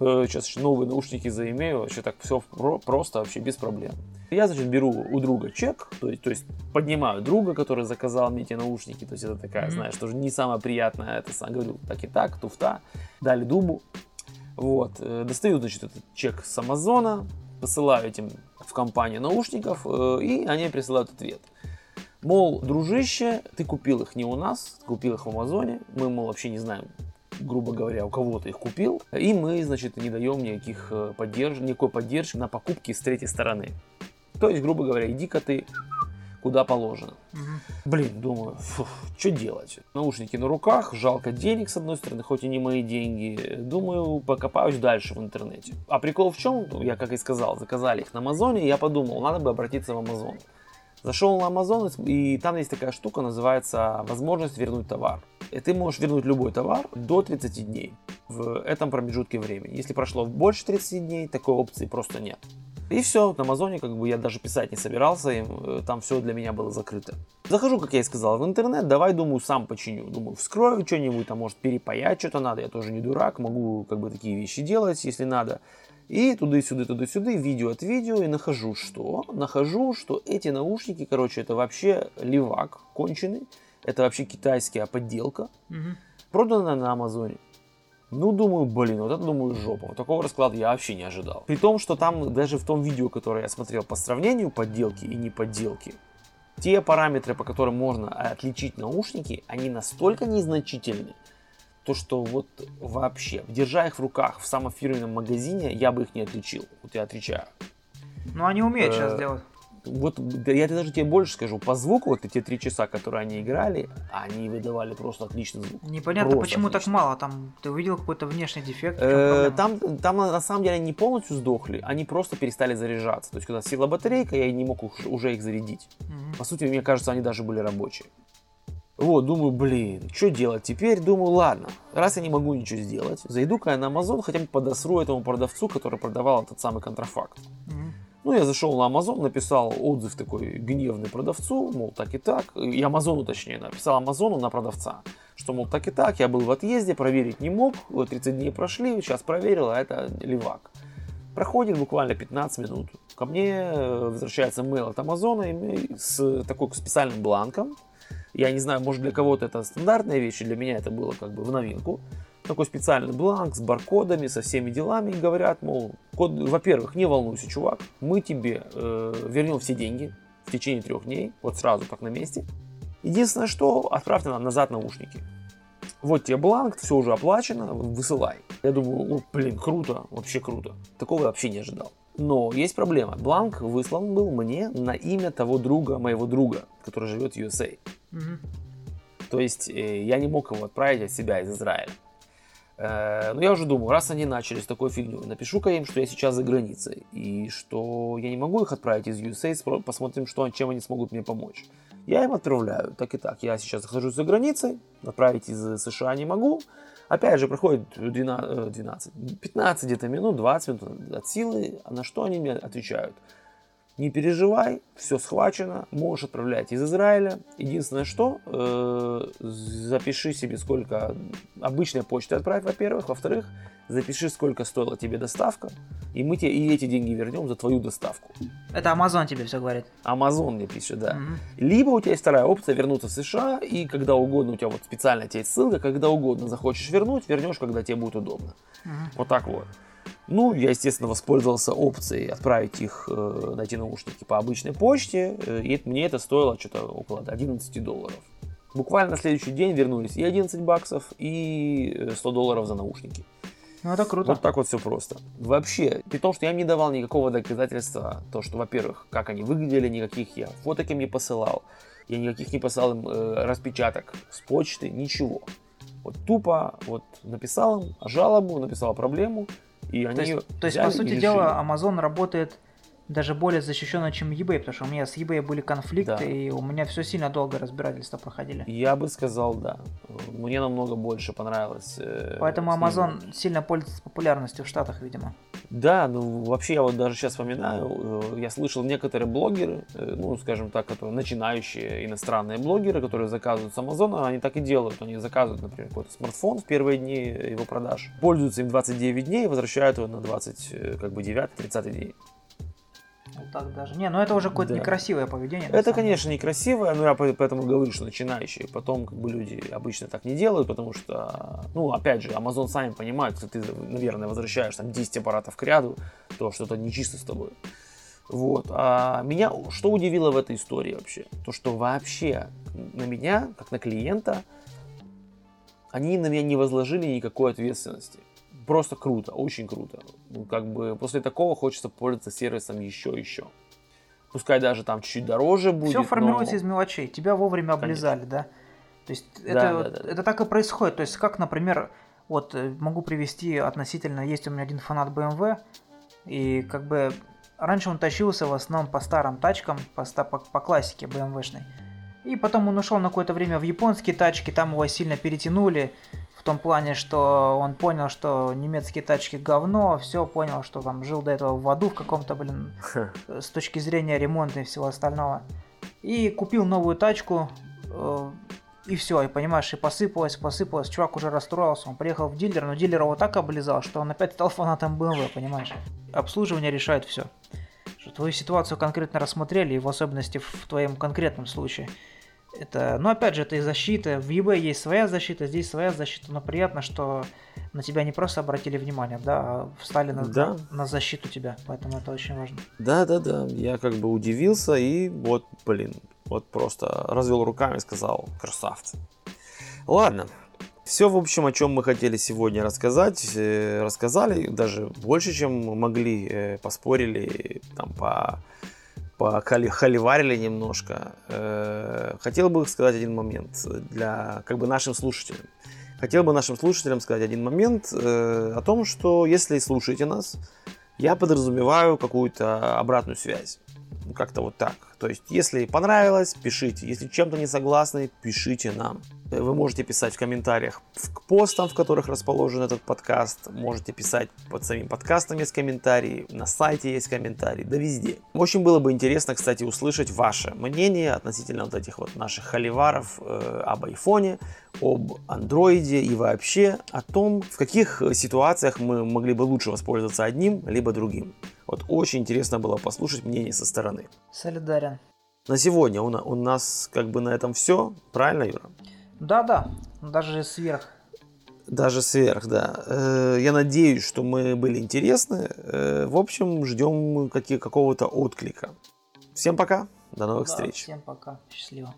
Э, сейчас новые наушники заимею, вообще так все просто, вообще без проблем. Я, значит, беру у друга чек, то есть, то есть поднимаю друга, который заказал мне эти наушники, то есть это такая, mm-hmm. знаешь, тоже не самое приятное, это сам говорю, так и так, туфта, дали дубу, вот. Э, достаю, значит, этот чек с Амазона, посылаю этим в компанию наушников, э, и они присылают ответ. Мол, дружище, ты купил их не у нас, купил их в Амазоне, мы, мол, вообще не знаем, грубо говоря, у кого ты их купил, и мы, значит, не даем никаких э, поддерж... никакой поддержки на покупки с третьей стороны. То есть, грубо говоря, иди-ка ты куда положено. Блин, думаю, что делать? Наушники на руках, жалко денег с одной стороны, хоть и не мои деньги. Думаю, покопаюсь дальше в интернете. А прикол в чем? Я, как и сказал, заказали их на Амазоне, и я подумал, надо бы обратиться в Амазон. Зашел на Amazon, и там есть такая штука, называется возможность вернуть товар. И ты можешь вернуть любой товар до 30 дней в этом промежутке времени. Если прошло больше 30 дней, такой опции просто нет. И все, на Амазоне как бы я даже писать не собирался, и э, там все для меня было закрыто. Захожу, как я и сказал, в интернет, давай, думаю, сам починю. Думаю, вскрою что-нибудь, там может перепаять что-то надо, я тоже не дурак, могу как бы такие вещи делать, если надо. И туда-сюда, туда-сюда, видео от видео, и нахожу что? Нахожу, что эти наушники, короче, это вообще левак конченый, это вообще китайская подделка, угу. продана на Амазоне. Ну, думаю, блин, вот это, думаю, жопа. Вот такого расклада я вообще не ожидал. При том, что там даже в том видео, которое я смотрел по сравнению подделки и не подделки, те параметры, по которым можно отличить наушники, они настолько незначительны, то что вот вообще, держа их в руках в самом фирменном магазине, я бы их не отличил. Вот я отвечаю. Ну, они умеют сейчас э, делать вот я даже тебе больше скажу, по звуку вот эти три часа, которые они играли, они выдавали просто отличный звук. Непонятно, просто почему отличный. так мало. Там ты увидел какой-то внешний дефект? Э, там, там на самом деле они не полностью сдохли, они просто перестали заряжаться. То есть, когда села батарейка, я не мог уже их зарядить. Угу. По сути, мне кажется, они даже были рабочие. Вот, думаю, блин, что делать теперь? Думаю, ладно, раз я не могу ничего сделать, зайду-ка я на Amazon, хотя бы подосру этому продавцу, который продавал этот самый контрафакт. Угу. Ну, я зашел на Amazon, написал отзыв такой гневный продавцу, мол, так и так, и Амазону точнее, написал Амазону на продавца, что, мол, так и так, я был в отъезде, проверить не мог, 30 дней прошли, сейчас проверил, а это левак. Проходит буквально 15 минут. Ко мне э, возвращается mail от Амазона с такой специальным бланком. Я не знаю, может для кого-то это стандартная вещь, для меня это было как бы в новинку такой специальный бланк с баркодами, со всеми делами и говорят, мол, во-первых, не волнуйся, чувак, мы тебе э, вернем все деньги в течение трех дней, вот сразу как на месте. Единственное, что отправьте нам назад наушники. Вот тебе бланк, все уже оплачено, высылай. Я думаю, о, блин, круто, вообще круто. Такого я вообще не ожидал. Но есть проблема. Бланк выслан был мне на имя того друга, моего друга, который живет в USA. Угу. То есть э, я не мог его отправить от себя из Израиля. Э, ну, я уже думаю, раз они начали с такой фигней, напишу-ка им, что я сейчас за границей, и что я не могу их отправить из USA, посмотрим, что, чем они смогут мне помочь. Я им отправляю, так и так. Я сейчас нахожусь за границей, отправить из США не могу. Опять же, проходит 12, 12 15 где-то минут, 20 минут от силы, на что они мне отвечают – не переживай, все схвачено, можешь отправлять из Израиля. Единственное, что э, запиши себе, сколько обычной почты отправь, во-первых. Во-вторых, запиши, сколько стоила тебе доставка, и мы тебе и эти деньги вернем за твою доставку. Это Amazon тебе все говорит? Amazon мне пишет, да. Угу. Либо у тебя есть вторая опция вернуться в США, и когда угодно, у тебя вот специально тебе есть ссылка, когда угодно захочешь вернуть, вернешь, когда тебе будет удобно. Угу. Вот так вот. Ну, я, естественно, воспользовался опцией отправить их э, на эти наушники по обычной почте, э, и мне это стоило что-то около 11 долларов. Буквально на следующий день вернулись и 11 баксов, и 100 э, долларов за наушники. Ну, это круто. Вот так вот все просто. Вообще, при том, что я им не давал никакого доказательства, то, что, во-первых, как они выглядели, никаких я фоток им не посылал, я никаких не посылал им э, распечаток с почты, ничего. Вот тупо вот написал им жалобу, написал проблему, и они то есть, то есть по сути дела, Amazon работает даже более защищенно, чем eBay, потому что у меня с eBay были конфликты, да. и у меня все сильно долго разбирательства проходили. Я бы сказал, да. Мне намного больше понравилось. Э, Поэтому Amazon сильно пользуется популярностью в Штатах, видимо. Да, ну вообще я вот даже сейчас вспоминаю, э, я слышал некоторые блогеры, э, ну скажем так, которые начинающие иностранные блогеры, которые заказывают с Амазона, они так и делают. Они заказывают, например, какой-то смартфон в первые дни его продаж, пользуются им 29 дней и возвращают его на 20, как бы 9-30 дней. Вот так даже. Не, ну это уже какое-то да. некрасивое поведение. Это, конечно, некрасивое, но я поэтому говорю, что начинающие. Потом как бы люди обычно так не делают, потому что, ну, опять же, Amazon сами понимают, что ты, наверное, возвращаешь там 10 аппаратов к ряду, то что-то нечисто с тобой. Вот. А меня что удивило в этой истории вообще? То, что вообще на меня, как на клиента, они на меня не возложили никакой ответственности просто круто, очень круто. Ну, как бы после такого хочется пользоваться сервисом еще еще. Пускай даже там чуть-чуть дороже будет. Все формируется но... из мелочей. Тебя вовремя облизали, да? То есть Да, это, да, да, это так и происходит. То есть как, например, вот э, могу привести относительно, есть у меня один фанат BMW, и как бы раньше он тащился в основном по старым тачкам, по, по, по классике BMW-шной. И потом он ушел на какое-то время в японские тачки, там его сильно перетянули, в том плане, что он понял, что немецкие тачки говно, все понял, что там жил до этого в аду в каком-то, блин, э, с точки зрения ремонта и всего остального. И купил новую тачку, э, и все, и понимаешь, и посыпалось, посыпалось, чувак уже расстроился, он приехал в дилер, но дилер его так облизал, что он опять стал фанатом BMW, понимаешь. Обслуживание решает все. Что твою ситуацию конкретно рассмотрели, и в особенности в твоем конкретном случае. Это, ну опять же, это и защита. В eBay есть своя защита, здесь своя защита, но приятно, что на тебя не просто обратили внимание, да, а встали на, Да. на защиту тебя, поэтому это очень важно. Да, да, да. Я как бы удивился и вот, блин, вот просто развел руками и сказал, красавцы. Ладно. Все, в общем, о чем мы хотели сегодня рассказать, э, рассказали, даже больше, чем могли, э, поспорили, там, по, по хали- холиварили немножко. Э, Хотел бы сказать один момент для, как бы, нашим слушателям. Хотел бы нашим слушателям сказать один момент э, о том, что если слушаете нас, я подразумеваю какую-то обратную связь. Как-то вот так. То есть, если понравилось, пишите. Если чем-то не согласны, пишите нам. Вы можете писать в комментариях к постам, в которых расположен этот подкаст. Можете писать под самим подкастом есть комментарии. На сайте есть комментарии. Да везде. Очень было бы интересно, кстати, услышать ваше мнение относительно вот этих вот наших холиваров э, об айфоне, об андроиде и вообще о том, в каких э, ситуациях мы могли бы лучше воспользоваться одним, либо другим. Вот очень интересно было послушать мнение со стороны. Солидарен. На сегодня у, у нас как бы на этом все, правильно, Юра? Да-да, даже сверх. Даже сверх, да. Э, Я надеюсь, что мы были интересны. Э, В общем, ждем какого-то отклика. Всем пока, до новых Да, встреч. Всем пока, счастливо.